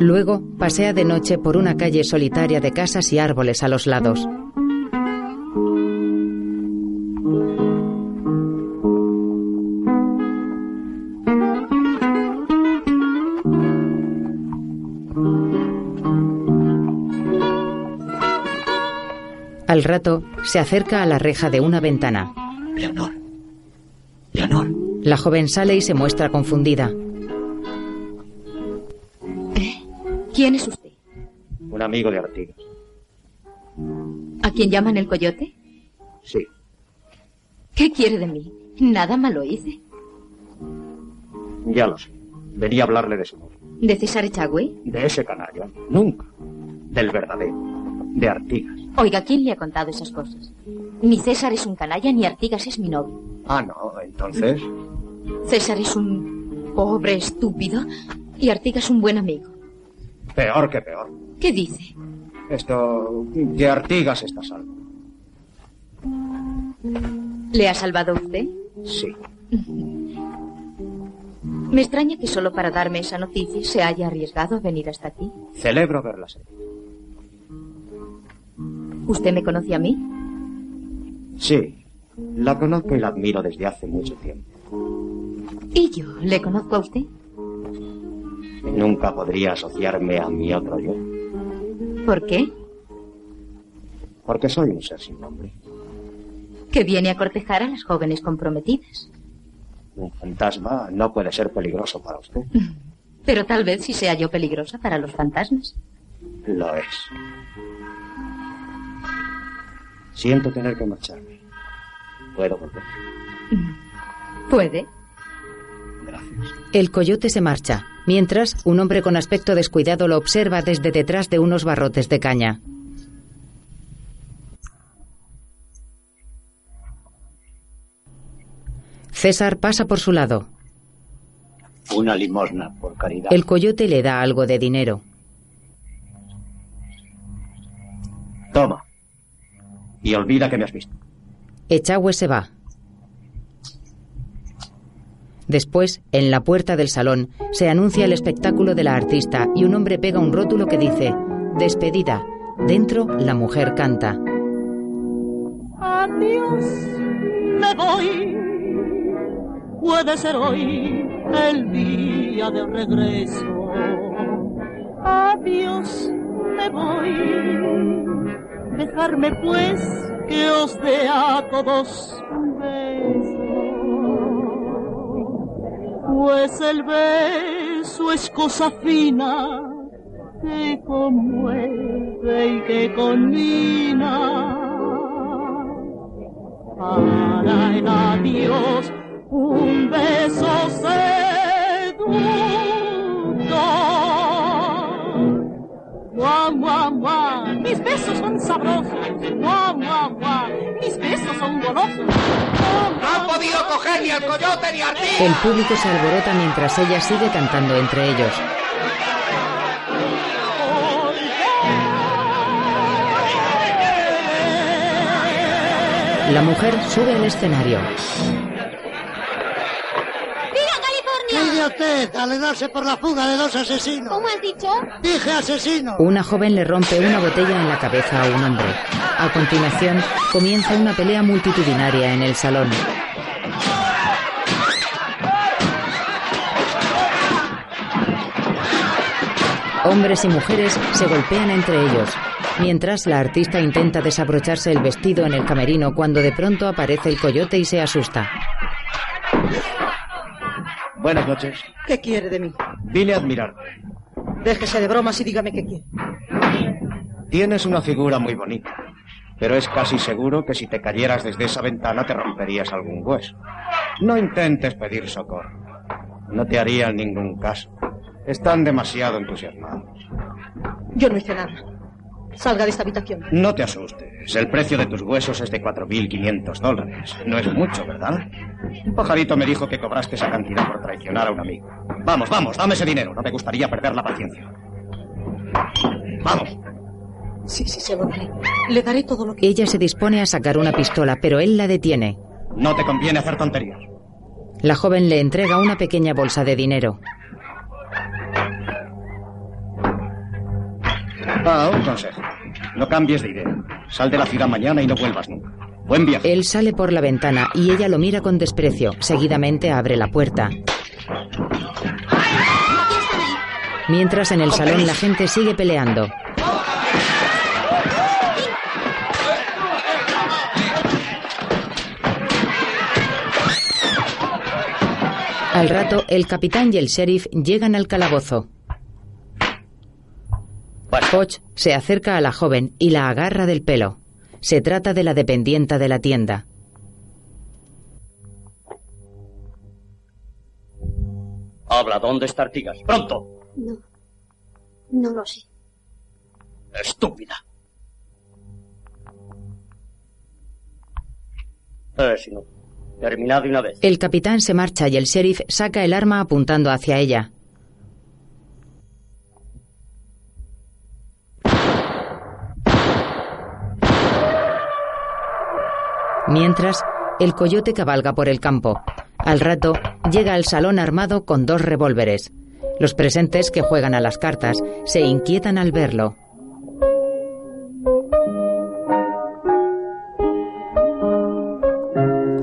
Luego pasea de noche por una calle solitaria de casas y árboles a los lados. Al rato se acerca a la reja de una ventana. Leonor. Leonor. La joven sale y se muestra confundida. ¿Quién es usted? Un amigo de Artigas. ¿A quién llaman el coyote? Sí. ¿Qué quiere de mí? Nada malo hice. Ya lo sé. Venía a hablarle de ese modo. ¿De César Echagüe? De ese canalla. Nunca. Del verdadero. De Artigas. Oiga, ¿quién le ha contado esas cosas? Ni César es un canalla, ni Artigas es mi novio. Ah, no. Entonces. César es un pobre estúpido y Artigas un buen amigo. Peor que peor. ¿Qué dice? Esto. Que Artigas está salvo. ¿Le ha salvado usted? Sí. Me extraña que solo para darme esa noticia se haya arriesgado a venir hasta aquí. Celebro verla serie. ¿Usted me conoce a mí? Sí. La conozco y la admiro desde hace mucho tiempo. ¿Y yo le conozco a usted? Nunca podría asociarme a mi otro yo. ¿Por qué? Porque soy un ser sin nombre. Que viene a cortejar a las jóvenes comprometidas. Un fantasma no puede ser peligroso para usted. Pero tal vez sí sea yo peligrosa para los fantasmas. Lo es. Siento tener que marcharme. ¿Puedo volver? Puede. El coyote se marcha, mientras un hombre con aspecto descuidado lo observa desde detrás de unos barrotes de caña. César pasa por su lado. Una limosna, por caridad. El coyote le da algo de dinero. Toma. Y olvida que me has visto. Echagüe se va. Después, en la puerta del salón, se anuncia el espectáculo de la artista y un hombre pega un rótulo que dice Despedida. Dentro, la mujer canta. Adiós, me voy. Puede ser hoy el día del regreso. Adiós, me voy. Dejarme pues que os dé a todos un beso. Pues el beso es cosa fina que conmueve y que conmina. Para el adiós un beso seductor. Guau, guau, guau, mis besos son sabrosos. Guau, guau, guau, mis besos son golosos. ¡No han podido coger ni al coyote ni a ti! El público se alborota mientras ella sigue cantando entre ellos. La mujer sube al escenario. A usted al darse por la fuga de dos asesinos. ¿Cómo has dicho? Dije asesino. Una joven le rompe una botella en la cabeza a un hombre. A continuación, comienza una pelea multitudinaria en el salón. Hombres y mujeres se golpean entre ellos, mientras la artista intenta desabrocharse el vestido en el camerino cuando de pronto aparece el coyote y se asusta. Buenas noches. ¿Qué quiere de mí? Vine a admirarte. Déjese de bromas y dígame qué quiere. Tienes una figura muy bonita, pero es casi seguro que si te cayeras desde esa ventana te romperías algún hueso. No intentes pedir socorro. No te harían ningún caso. Están demasiado entusiasmados. Yo no hice nada. Salga de esta habitación. No te asustes. El precio de tus huesos es de 4.500 dólares. No es mucho, ¿verdad? Un pajarito me dijo que cobraste esa cantidad por traicionar a un amigo. Vamos, vamos, dame ese dinero. No me gustaría perder la paciencia. Vamos. Sí, sí, se lo daré. Le daré todo lo que... Ella se dispone a sacar una pistola, pero él la detiene. No te conviene hacer tonterías. La joven le entrega una pequeña bolsa de dinero. Ah, un consejo. No cambies de idea. Sal de la ciudad mañana y no vuelvas nunca. Buen viaje. Él sale por la ventana y ella lo mira con desprecio. Seguidamente abre la puerta. Mientras en el salón la gente sigue peleando. Al rato, el capitán y el sheriff llegan al calabozo. Foch se acerca a la joven y la agarra del pelo. Se trata de la dependienta de la tienda. Habla, ¿dónde está Artigas? ¡Pronto! No. No lo sé. ¡Estúpida! Eh, si no. Terminad de una vez. El capitán se marcha y el sheriff saca el arma apuntando hacia ella. Mientras, el coyote cabalga por el campo. Al rato, llega al salón armado con dos revólveres. Los presentes que juegan a las cartas se inquietan al verlo.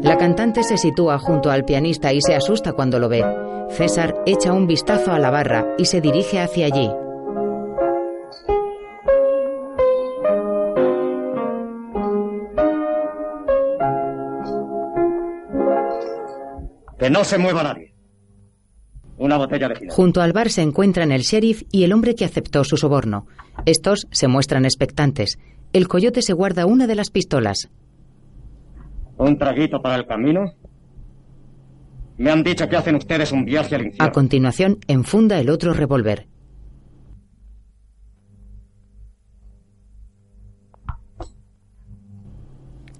La cantante se sitúa junto al pianista y se asusta cuando lo ve. César echa un vistazo a la barra y se dirige hacia allí. Que no se mueva nadie. Una botella de. Junto al bar se encuentran el sheriff y el hombre que aceptó su soborno. Estos se muestran expectantes. El coyote se guarda una de las pistolas. ¿Un traguito para el camino? Me han dicho que hacen ustedes un viaje al infierno. A continuación, enfunda el otro revólver.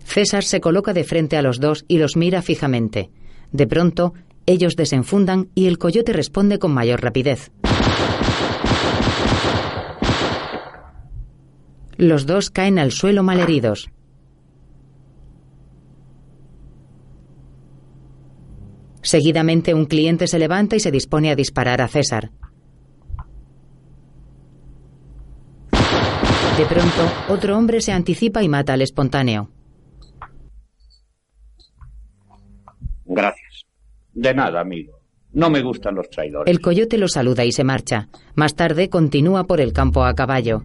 César se coloca de frente a los dos y los mira fijamente. De pronto, ellos desenfundan y el coyote responde con mayor rapidez. Los dos caen al suelo malheridos. Seguidamente un cliente se levanta y se dispone a disparar a César. De pronto, otro hombre se anticipa y mata al espontáneo. Gracias. De nada, amigo. No me gustan los traidores. El coyote lo saluda y se marcha. Más tarde continúa por el campo a caballo.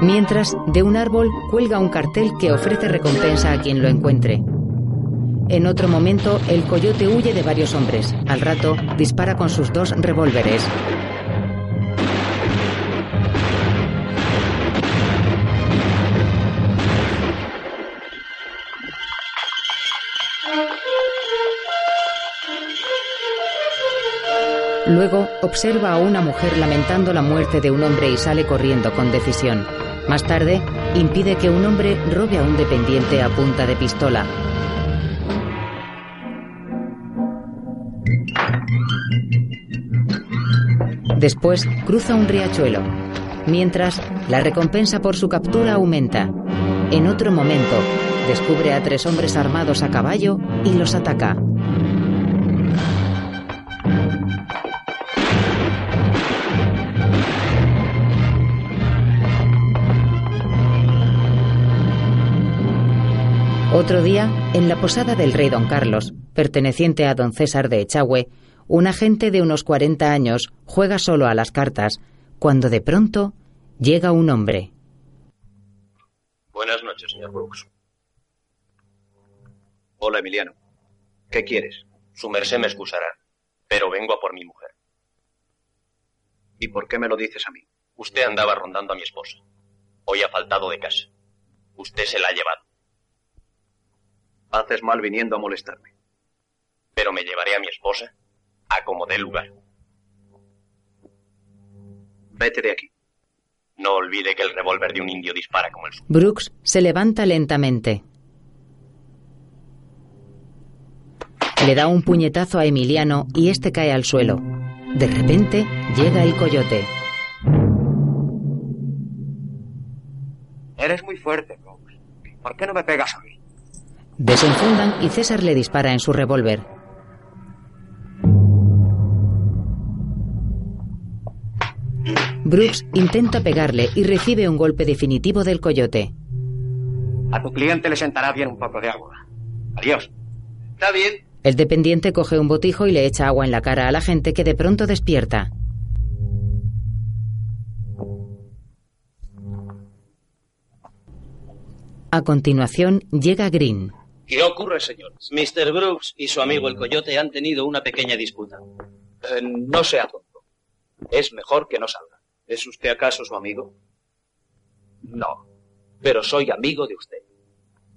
Mientras, de un árbol cuelga un cartel que ofrece recompensa a quien lo encuentre. En otro momento, el coyote huye de varios hombres. Al rato, dispara con sus dos revólveres. Luego observa a una mujer lamentando la muerte de un hombre y sale corriendo con decisión. Más tarde, impide que un hombre robe a un dependiente a punta de pistola. Después cruza un riachuelo. Mientras, la recompensa por su captura aumenta. En otro momento, descubre a tres hombres armados a caballo y los ataca. Otro día, en la posada del rey don Carlos, perteneciente a don César de Echagüe, un agente de unos 40 años juega solo a las cartas, cuando de pronto llega un hombre. Buenas noches, señor Brooks. Hola, Emiliano. ¿Qué quieres? Su merced me excusará, pero vengo a por mi mujer. ¿Y por qué me lo dices a mí? Usted andaba rondando a mi esposa. Hoy ha faltado de casa. Usted se la ha llevado. Haces mal viniendo a molestarme. Pero me llevaré a mi esposa a como dé lugar. Vete de aquí. No olvide que el revólver de un indio dispara como el suyo. Brooks se levanta lentamente. Le da un puñetazo a Emiliano y este cae al suelo. De repente llega el coyote. Eres muy fuerte, Brooks. ¿Por qué no me pegas a mí? Desenfundan y César le dispara en su revólver. Brooks intenta pegarle y recibe un golpe definitivo del coyote. A tu cliente le sentará bien un poco de agua. Adiós. Está bien. El dependiente coge un botijo y le echa agua en la cara a la gente que de pronto despierta. A continuación llega Green. ¿Qué ocurre, señores? Mr. Brooks y su amigo el coyote han tenido una pequeña disputa. Eh, no sea tonto. Es mejor que no salga. ¿Es usted acaso su amigo? No, pero soy amigo de usted.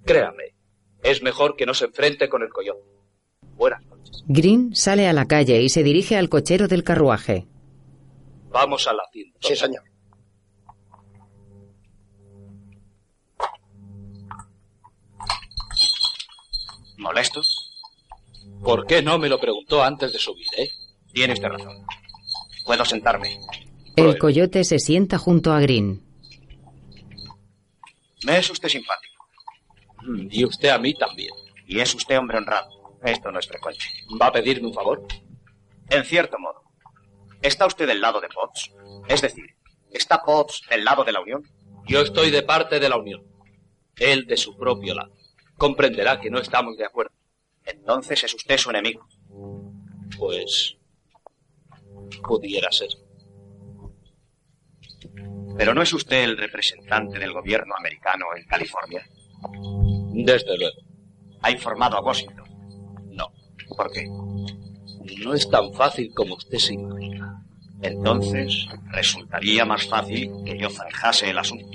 Créame, es mejor que no se enfrente con el coyote. Buenas noches. Green sale a la calle y se dirige al cochero del carruaje. Vamos a la hacienda. Sí, señor. ¿Molesto? ¿Por qué no me lo preguntó antes de subir, eh? Tiene usted razón. Puedo sentarme. El coyote se sienta junto a Green. Me es usted simpático. Mm, Y usted a mí también. Y es usted hombre honrado. Esto no es frecuente. ¿Va a pedirme un favor? En cierto modo. ¿Está usted del lado de Potts? Es decir, ¿está Potts del lado de la Unión? Yo estoy de parte de la Unión. Él de su propio lado. Comprenderá que no estamos de acuerdo. Entonces es usted su enemigo. Pues... pudiera ser. Pero no es usted el representante del gobierno americano en California. Desde luego. ¿Ha informado a Washington? No. ¿Por qué? No es tan fácil como usted se imagina. Entonces, resultaría más fácil que yo zanjase el asunto.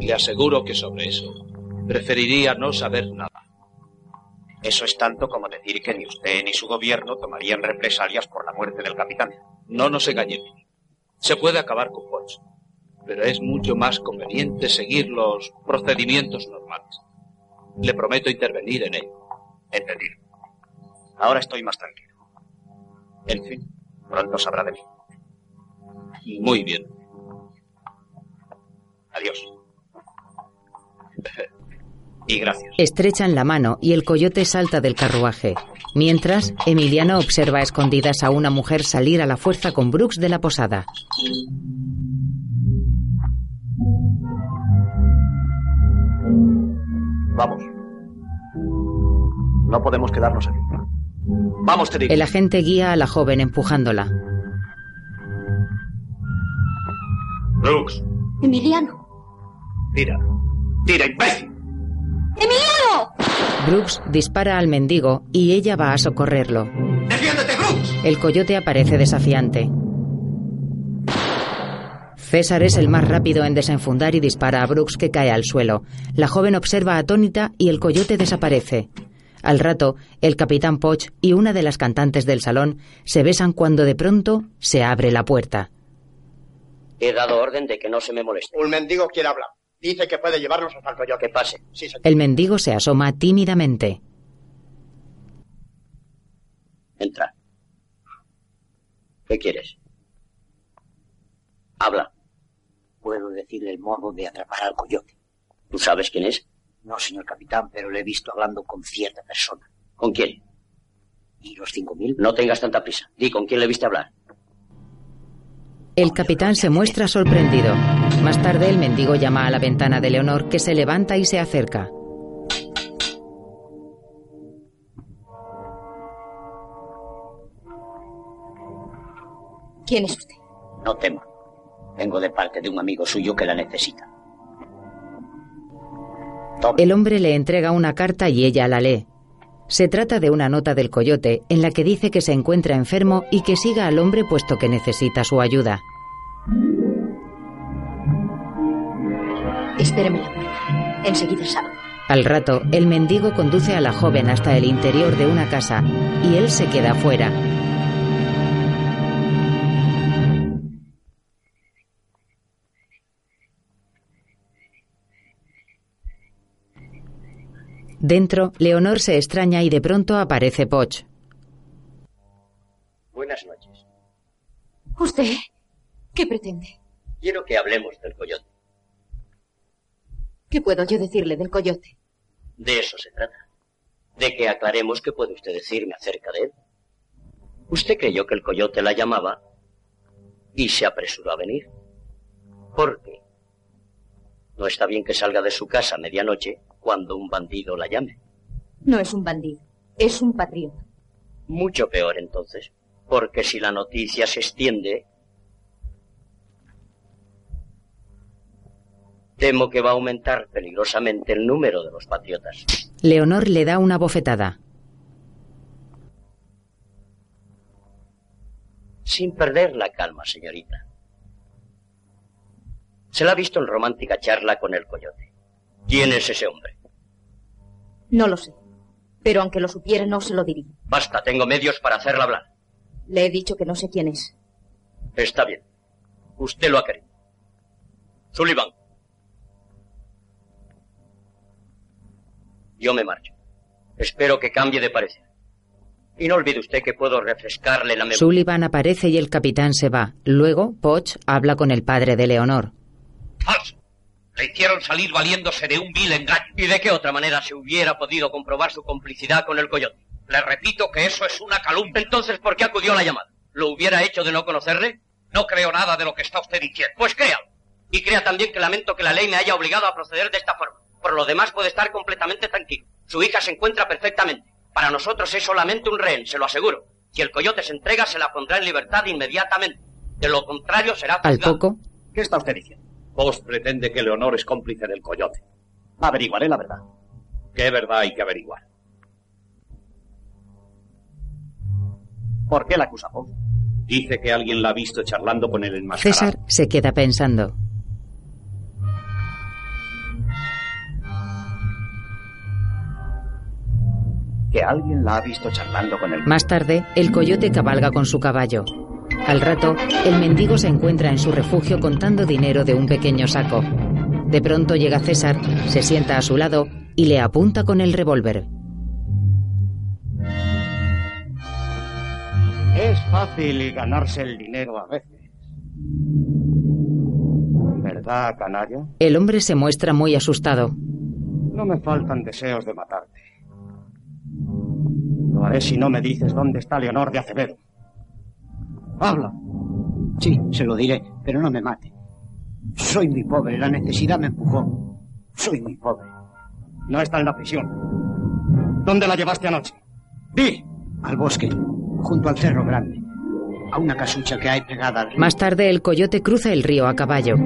Le aseguro que sobre eso preferiría no saber nada. Eso es tanto como decir que ni usted ni su gobierno tomarían represalias por la muerte del capitán. No nos engañemos. Se puede acabar con Potts, pero es mucho más conveniente seguir los procedimientos normales. Le prometo intervenir en ello. Entendido. Ahora estoy más tranquilo. En fin, Pronto sabrá de mí. muy bien. Adiós. Y gracias. Estrechan la mano y el coyote salta del carruaje. Mientras, Emiliano observa a escondidas a una mujer salir a la fuerza con Brooks de la posada. Vamos. No podemos quedarnos aquí. Vamos, te digo. El agente guía a la joven empujándola. Brooks, Emiliano. tira. Tira, imbécil. ¡Emiliano! Brooks dispara al mendigo y ella va a socorrerlo. ¡Defiéndete, Brooks! El coyote aparece desafiante. César es el más rápido en desenfundar y dispara a Brooks que cae al suelo. La joven observa atónita y el coyote desaparece. Al rato, el capitán Poch y una de las cantantes del salón se besan cuando de pronto se abre la puerta. He dado orden de que no se me moleste. Un mendigo quiere hablar. Dice que puede llevarnos hasta el coyote. Que pase. Sí, señor. El mendigo se asoma tímidamente. Entra. ¿Qué quieres? Habla. puedo decirle el modo de atrapar al coyote. ¿Tú sabes quién es? No, señor capitán, pero le he visto hablando con cierta persona. ¿Con quién? ¿Y los cinco mil? No tengas tanta prisa. Di con quién le viste hablar. El capitán se muestra sorprendido. Más tarde el mendigo llama a la ventana de Leonor que se levanta y se acerca. ¿Quién es usted? No tema. Vengo de parte de un amigo suyo que la necesita. El hombre le entrega una carta y ella la lee. Se trata de una nota del coyote en la que dice que se encuentra enfermo y que siga al hombre puesto que necesita su ayuda. La puerta. Enseguida salgo. Al rato, el mendigo conduce a la joven hasta el interior de una casa y él se queda fuera. Dentro, Leonor se extraña y de pronto aparece Poch. Buenas noches. ¿Usted qué pretende? Quiero que hablemos del coyote. ¿Qué puedo yo decirle del coyote? De eso se trata. De que aclaremos qué puede usted decirme acerca de él. Usted creyó que el coyote la llamaba y se apresuró a venir. ¿Por qué? No está bien que salga de su casa a medianoche cuando un bandido la llame. No es un bandido, es un patriota. Mucho peor entonces, porque si la noticia se extiende, temo que va a aumentar peligrosamente el número de los patriotas. Leonor le da una bofetada. Sin perder la calma, señorita. Se la ha visto en romántica charla con el coyote. ¿Quién es ese hombre? No lo sé. Pero aunque lo supiera, no se lo diría. Basta, tengo medios para hacerla hablar. Le he dicho que no sé quién es. Está bien. Usted lo ha querido. Sullivan. Yo me marcho. Espero que cambie de parecer. Y no olvide usted que puedo refrescarle la memoria. Sullivan aparece y el capitán se va. Luego, Poch habla con el padre de Leonor. ¡Falso! Hicieron salir valiéndose de un vil engaño. ¿Y de qué otra manera se hubiera podido comprobar su complicidad con el coyote? Le repito que eso es una calumnia. Entonces, ¿por qué acudió a la llamada? ¿Lo hubiera hecho de no conocerle? No creo nada de lo que está usted diciendo. Pues créalo. Y crea también que lamento que la ley me haya obligado a proceder de esta forma. Por lo demás puede estar completamente tranquilo. Su hija se encuentra perfectamente. Para nosotros es solamente un rehén, se lo aseguro. Si el coyote se entrega, se la pondrá en libertad inmediatamente. De lo contrario, será Al juzgado. poco, ¿Qué está usted diciendo? Vos pretende que Leonor es cómplice del coyote. Averiguaré la verdad. ¿Qué verdad hay que averiguar? ¿Por qué la acusa Poe? Dice que alguien la ha visto charlando con el enmascarado. César se queda pensando. Que alguien la ha visto charlando con el... Más tarde, el coyote cabalga con su caballo. Al rato, el mendigo se encuentra en su refugio contando dinero de un pequeño saco. De pronto llega César, se sienta a su lado y le apunta con el revólver. Es fácil ganarse el dinero a veces. ¿Verdad, canalla? El hombre se muestra muy asustado. No me faltan deseos de matarte. Lo haré si no me dices dónde está Leonor de Acevedo. Habla. Sí, se lo diré, pero no me mate. Soy muy pobre, la necesidad me empujó. Soy muy pobre. No está en la prisión. ¿Dónde la llevaste anoche? ¡Di! Al bosque, junto al cerro grande. A una casucha que hay pegada al río. Más tarde, el coyote cruza el río a caballo.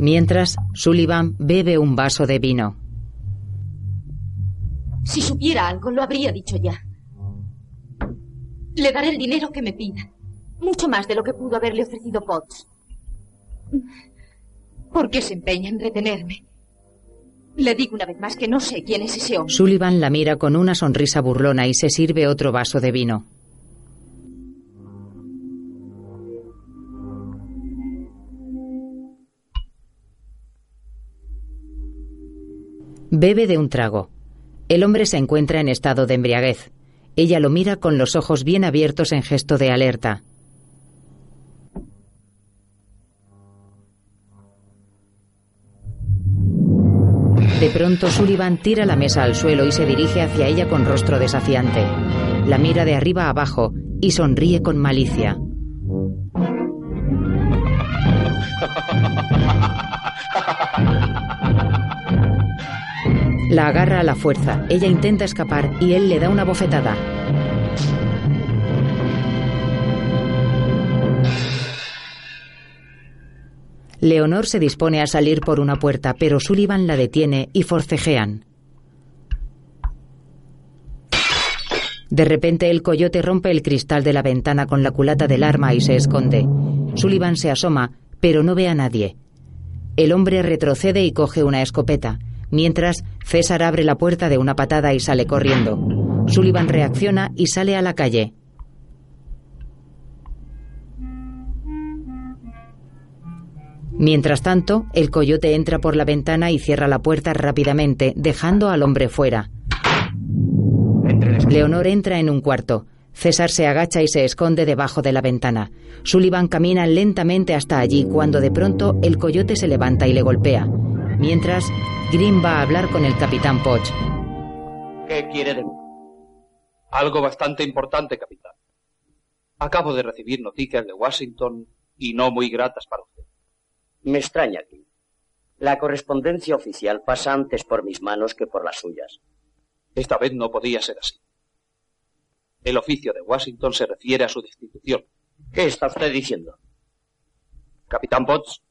Mientras, Sullivan bebe un vaso de vino. Si supiera algo, lo habría dicho ya. Le daré el dinero que me pida. Mucho más de lo que pudo haberle ofrecido Potts. ¿Por qué se empeña en retenerme? Le digo una vez más que no sé quién es ese hombre. Sullivan la mira con una sonrisa burlona y se sirve otro vaso de vino. Bebe de un trago. El hombre se encuentra en estado de embriaguez. Ella lo mira con los ojos bien abiertos en gesto de alerta. De pronto Sullivan tira la mesa al suelo y se dirige hacia ella con rostro desafiante. La mira de arriba abajo y sonríe con malicia. La agarra a la fuerza. Ella intenta escapar y él le da una bofetada. Leonor se dispone a salir por una puerta, pero Sullivan la detiene y forcejean. De repente el coyote rompe el cristal de la ventana con la culata del arma y se esconde. Sullivan se asoma, pero no ve a nadie. El hombre retrocede y coge una escopeta. Mientras, César abre la puerta de una patada y sale corriendo. Sullivan reacciona y sale a la calle. Mientras tanto, el coyote entra por la ventana y cierra la puerta rápidamente, dejando al hombre fuera. Leonor entra en un cuarto. César se agacha y se esconde debajo de la ventana. Sullivan camina lentamente hasta allí cuando de pronto el coyote se levanta y le golpea. Mientras, Green va a hablar con el capitán Poch. ¿Qué quiere de mí? Algo bastante importante, capitán. Acabo de recibir noticias de Washington y no muy gratas para usted. Me extraña aquí. La correspondencia oficial pasa antes por mis manos que por las suyas. Esta vez no podía ser así. El oficio de Washington se refiere a su destitución. ¿Qué está usted diciendo? Capitán Potts,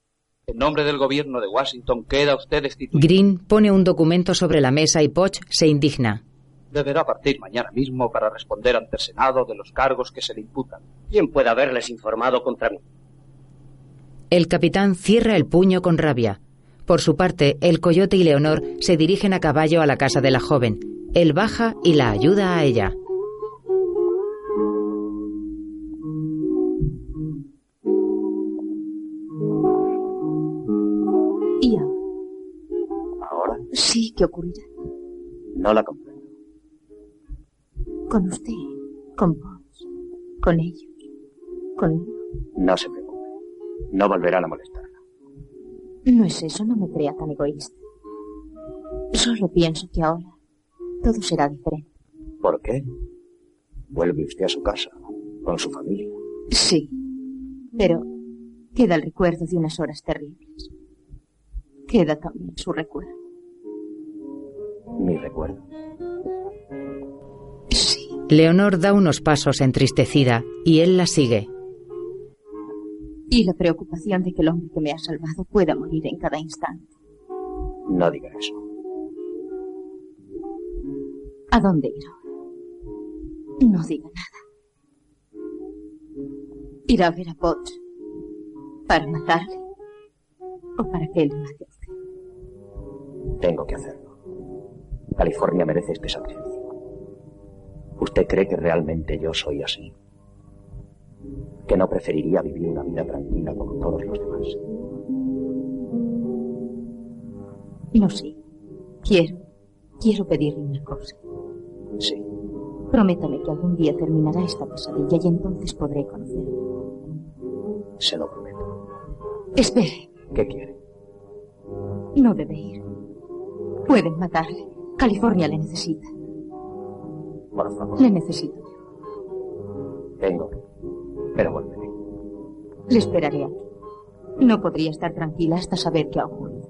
en nombre del gobierno de Washington queda usted destituido. Green pone un documento sobre la mesa y Potts se indigna. Deberá partir mañana mismo para responder ante el Senado de los cargos que se le imputan. ¿Quién puede haberles informado contra mí? El capitán cierra el puño con rabia. Por su parte, el coyote y Leonor se dirigen a caballo a la casa de la joven. Él baja y la ayuda a ella. ¿Qué ocurrirá? No la comprendo. Con usted, con vos, con ellos, conmigo. No se preocupe. No volverán a molestarla. No es eso, no me crea tan egoísta. Solo pienso que ahora todo será diferente. ¿Por qué? Vuelve usted a su casa, con su familia. Sí, pero queda el recuerdo de unas horas terribles. Queda también su recuerdo. Mi recuerdo. Leonor da unos pasos entristecida y él la sigue. Y la preocupación de que el hombre que me ha salvado pueda morir en cada instante. No diga eso. ¿A dónde ir ahora? No diga nada. Ir a ver a Potts. ¿Para matarle? ¿O para que él me mate a usted? Tengo que hacerlo. California merece este sacrificio. ¿Usted cree que realmente yo soy así? ¿Que no preferiría vivir una vida tranquila como todos los demás? No sé. Quiero, quiero pedirle una cosa. Sí. Prométame que algún día terminará esta pesadilla y entonces podré conocerle. Se lo prometo. Espere, ¿Qué quiere? no debe ir. Pueden matarle. California le necesita. Por favor. Le necesito. Tengo que. Pero volveré. Le esperaré aquí. No podría estar tranquila hasta saber qué ha ocurrido.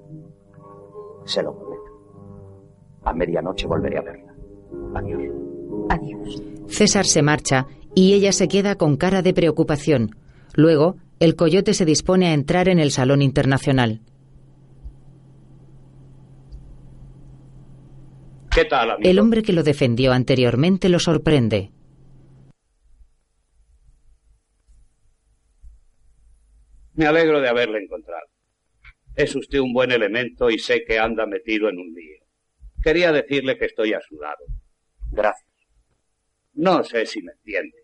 Se lo prometo. A medianoche volveré a verla. Adiós. Adiós. César se marcha y ella se queda con cara de preocupación. Luego, el coyote se dispone a entrar en el salón internacional. ¿Qué tal, amigo? El hombre que lo defendió anteriormente lo sorprende. Me alegro de haberle encontrado. Es usted un buen elemento y sé que anda metido en un lío. Quería decirle que estoy a su lado. Gracias. No sé si me entiende.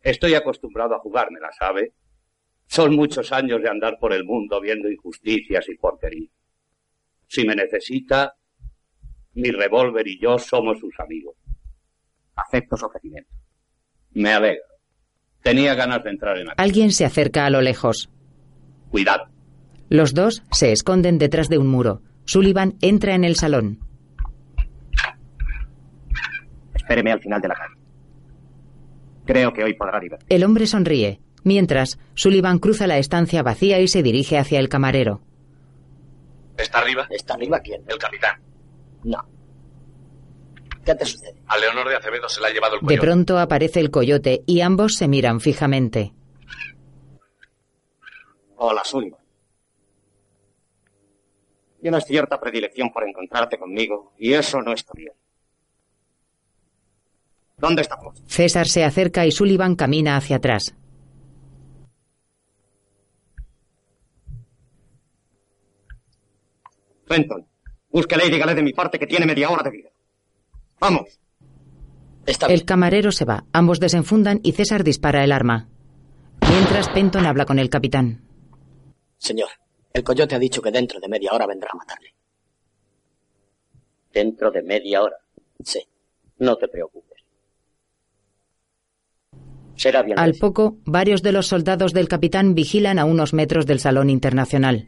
Estoy acostumbrado a jugármela, ¿sabe? Son muchos años de andar por el mundo viendo injusticias y porquerías. Si me necesita, mi revólver y yo somos sus amigos. Acepto su ofrecimiento. Me alegro. Tenía ganas de entrar en la... Alguien se acerca a lo lejos. Cuidado. Los dos se esconden detrás de un muro. Sullivan entra en el salón. Espéreme al final de la calle. Creo que hoy podrá divertir. El hombre sonríe. Mientras, Sullivan cruza la estancia vacía y se dirige hacia el camarero. ¿Está arriba? ¿Está arriba quién? El capitán. No. ¿Qué te sucede? A Leonor de Acevedo se le ha llevado el De cuello. pronto aparece el coyote y ambos se miran fijamente. Hola, Sullivan. Tienes cierta predilección por encontrarte conmigo y eso no está bien. ¿Dónde estamos? César se acerca y Sullivan camina hacia atrás. Fenton, busque a Lady Galet de mi parte que tiene media hora de vida. ¡Vamos! El camarero se va. Ambos desenfundan y César dispara el arma. Mientras Penton habla con el capitán. Señor, el coyote ha dicho que dentro de media hora vendrá a matarle. Dentro de media hora. Sí. No te preocupes. Será bien. Al poco, varios de los soldados del capitán vigilan a unos metros del salón internacional.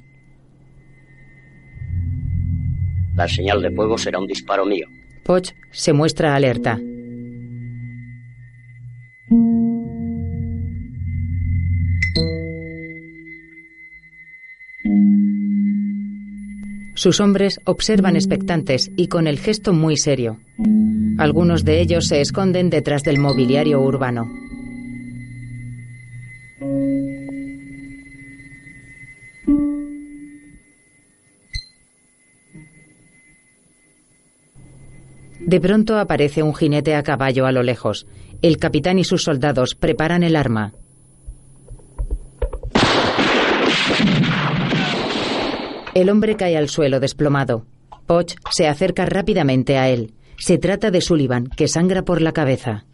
La señal de fuego será un disparo mío. Poch se muestra alerta. Sus hombres observan expectantes y con el gesto muy serio. Algunos de ellos se esconden detrás del mobiliario urbano. De pronto aparece un jinete a caballo a lo lejos. El capitán y sus soldados preparan el arma. El hombre cae al suelo desplomado. Poch se acerca rápidamente a él. Se trata de Sullivan, que sangra por la cabeza.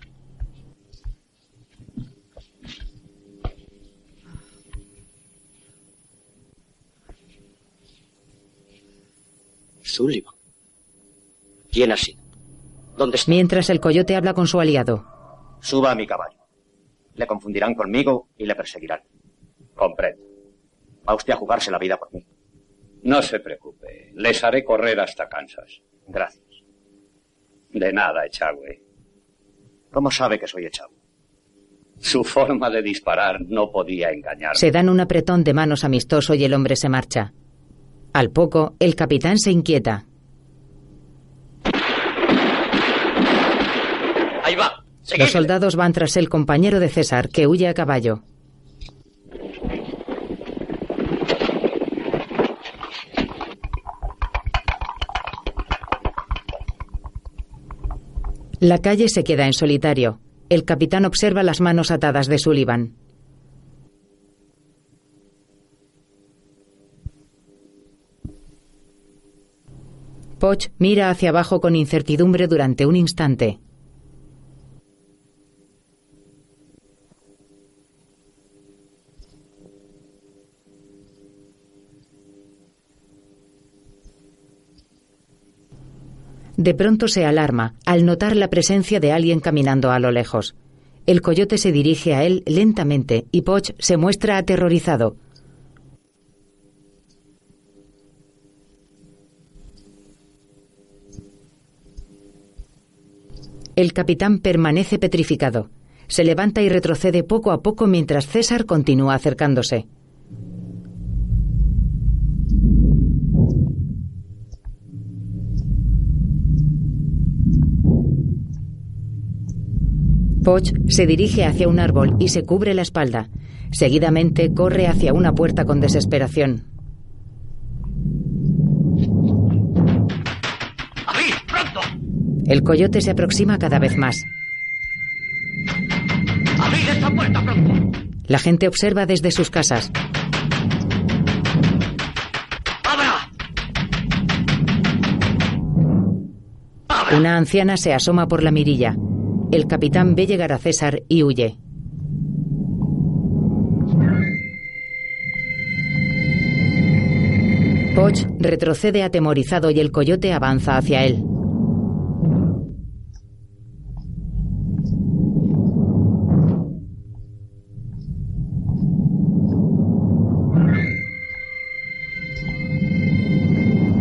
Sullivan. ¿Quién ha sido? ¿Dónde está? Mientras el coyote habla con su aliado. Suba a mi caballo. Le confundirán conmigo y le perseguirán. Comprendo. Va usted a jugarse la vida por mí. No se preocupe. Les haré correr hasta Kansas. Gracias. De nada, Echagüe. ¿Cómo sabe que soy Echagüe? Su forma de disparar no podía engañar. Se dan un apretón de manos amistoso y el hombre se marcha. Al poco, el capitán se inquieta. Ahí va. Los soldados van tras el compañero de César, que huye a caballo. La calle se queda en solitario. El capitán observa las manos atadas de Sullivan. Poch mira hacia abajo con incertidumbre durante un instante. De pronto se alarma al notar la presencia de alguien caminando a lo lejos. El coyote se dirige a él lentamente y Poch se muestra aterrorizado. El capitán permanece petrificado. Se levanta y retrocede poco a poco mientras César continúa acercándose. Poch se dirige hacia un árbol y se cubre la espalda. Seguidamente corre hacia una puerta con desesperación. ¡Abrid, pronto! El coyote se aproxima cada vez más. ¡Abrid esta puerta pronto! La gente observa desde sus casas. ¡Abra! Una anciana se asoma por la mirilla. El capitán ve llegar a César y huye. Poch retrocede atemorizado y el coyote avanza hacia él.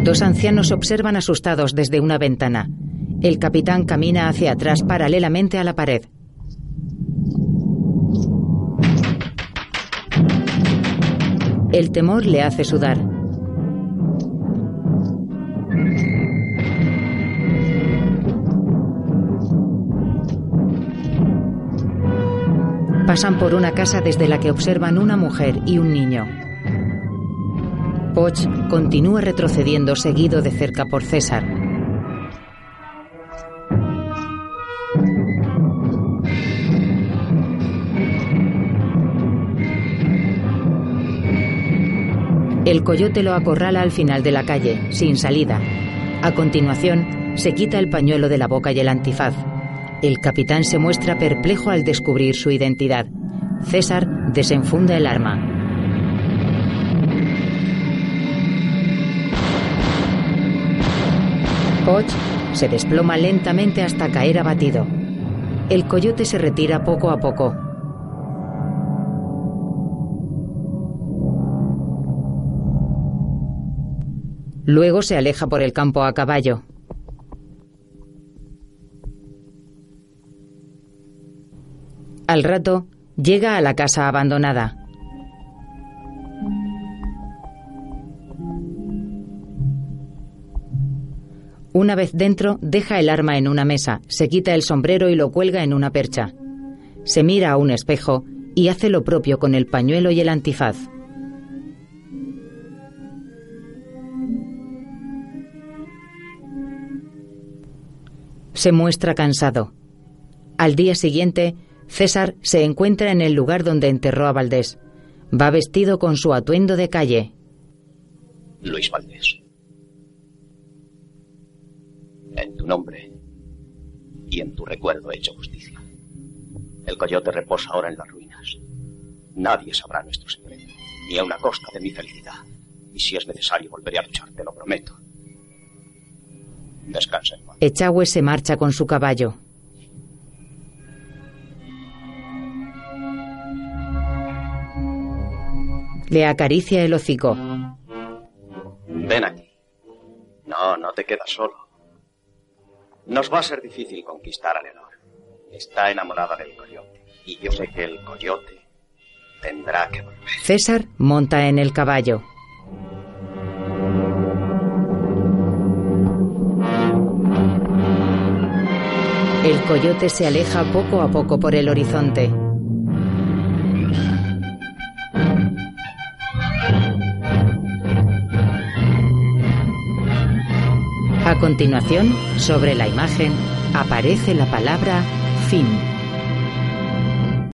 Dos ancianos observan asustados desde una ventana. El capitán camina hacia atrás paralelamente a la pared. El temor le hace sudar. Pasan por una casa desde la que observan una mujer y un niño. Poch continúa retrocediendo seguido de cerca por César. El coyote lo acorrala al final de la calle, sin salida. A continuación, se quita el pañuelo de la boca y el antifaz. El capitán se muestra perplejo al descubrir su identidad. César desenfunda el arma. Poch se desploma lentamente hasta caer abatido. El coyote se retira poco a poco. Luego se aleja por el campo a caballo. Al rato, llega a la casa abandonada. Una vez dentro, deja el arma en una mesa, se quita el sombrero y lo cuelga en una percha. Se mira a un espejo y hace lo propio con el pañuelo y el antifaz. Se muestra cansado. Al día siguiente, César se encuentra en el lugar donde enterró a Valdés. Va vestido con su atuendo de calle. Luis Valdés. En tu nombre y en tu recuerdo he hecho justicia. El coyote reposa ahora en las ruinas. Nadie sabrá nuestro secreto, ni a una costa de mi felicidad. Y si es necesario, volveré a luchar, te lo prometo. Descansa. Echagüe se marcha con su caballo. Le acaricia el hocico. Ven aquí. No, no te quedas solo. Nos va a ser difícil conquistar a Leonor. Está enamorada del coyote. Y yo sé que el coyote tendrá que volver. César monta en el caballo. El coyote se aleja poco a poco por el horizonte. A continuación, sobre la imagen, aparece la palabra fin.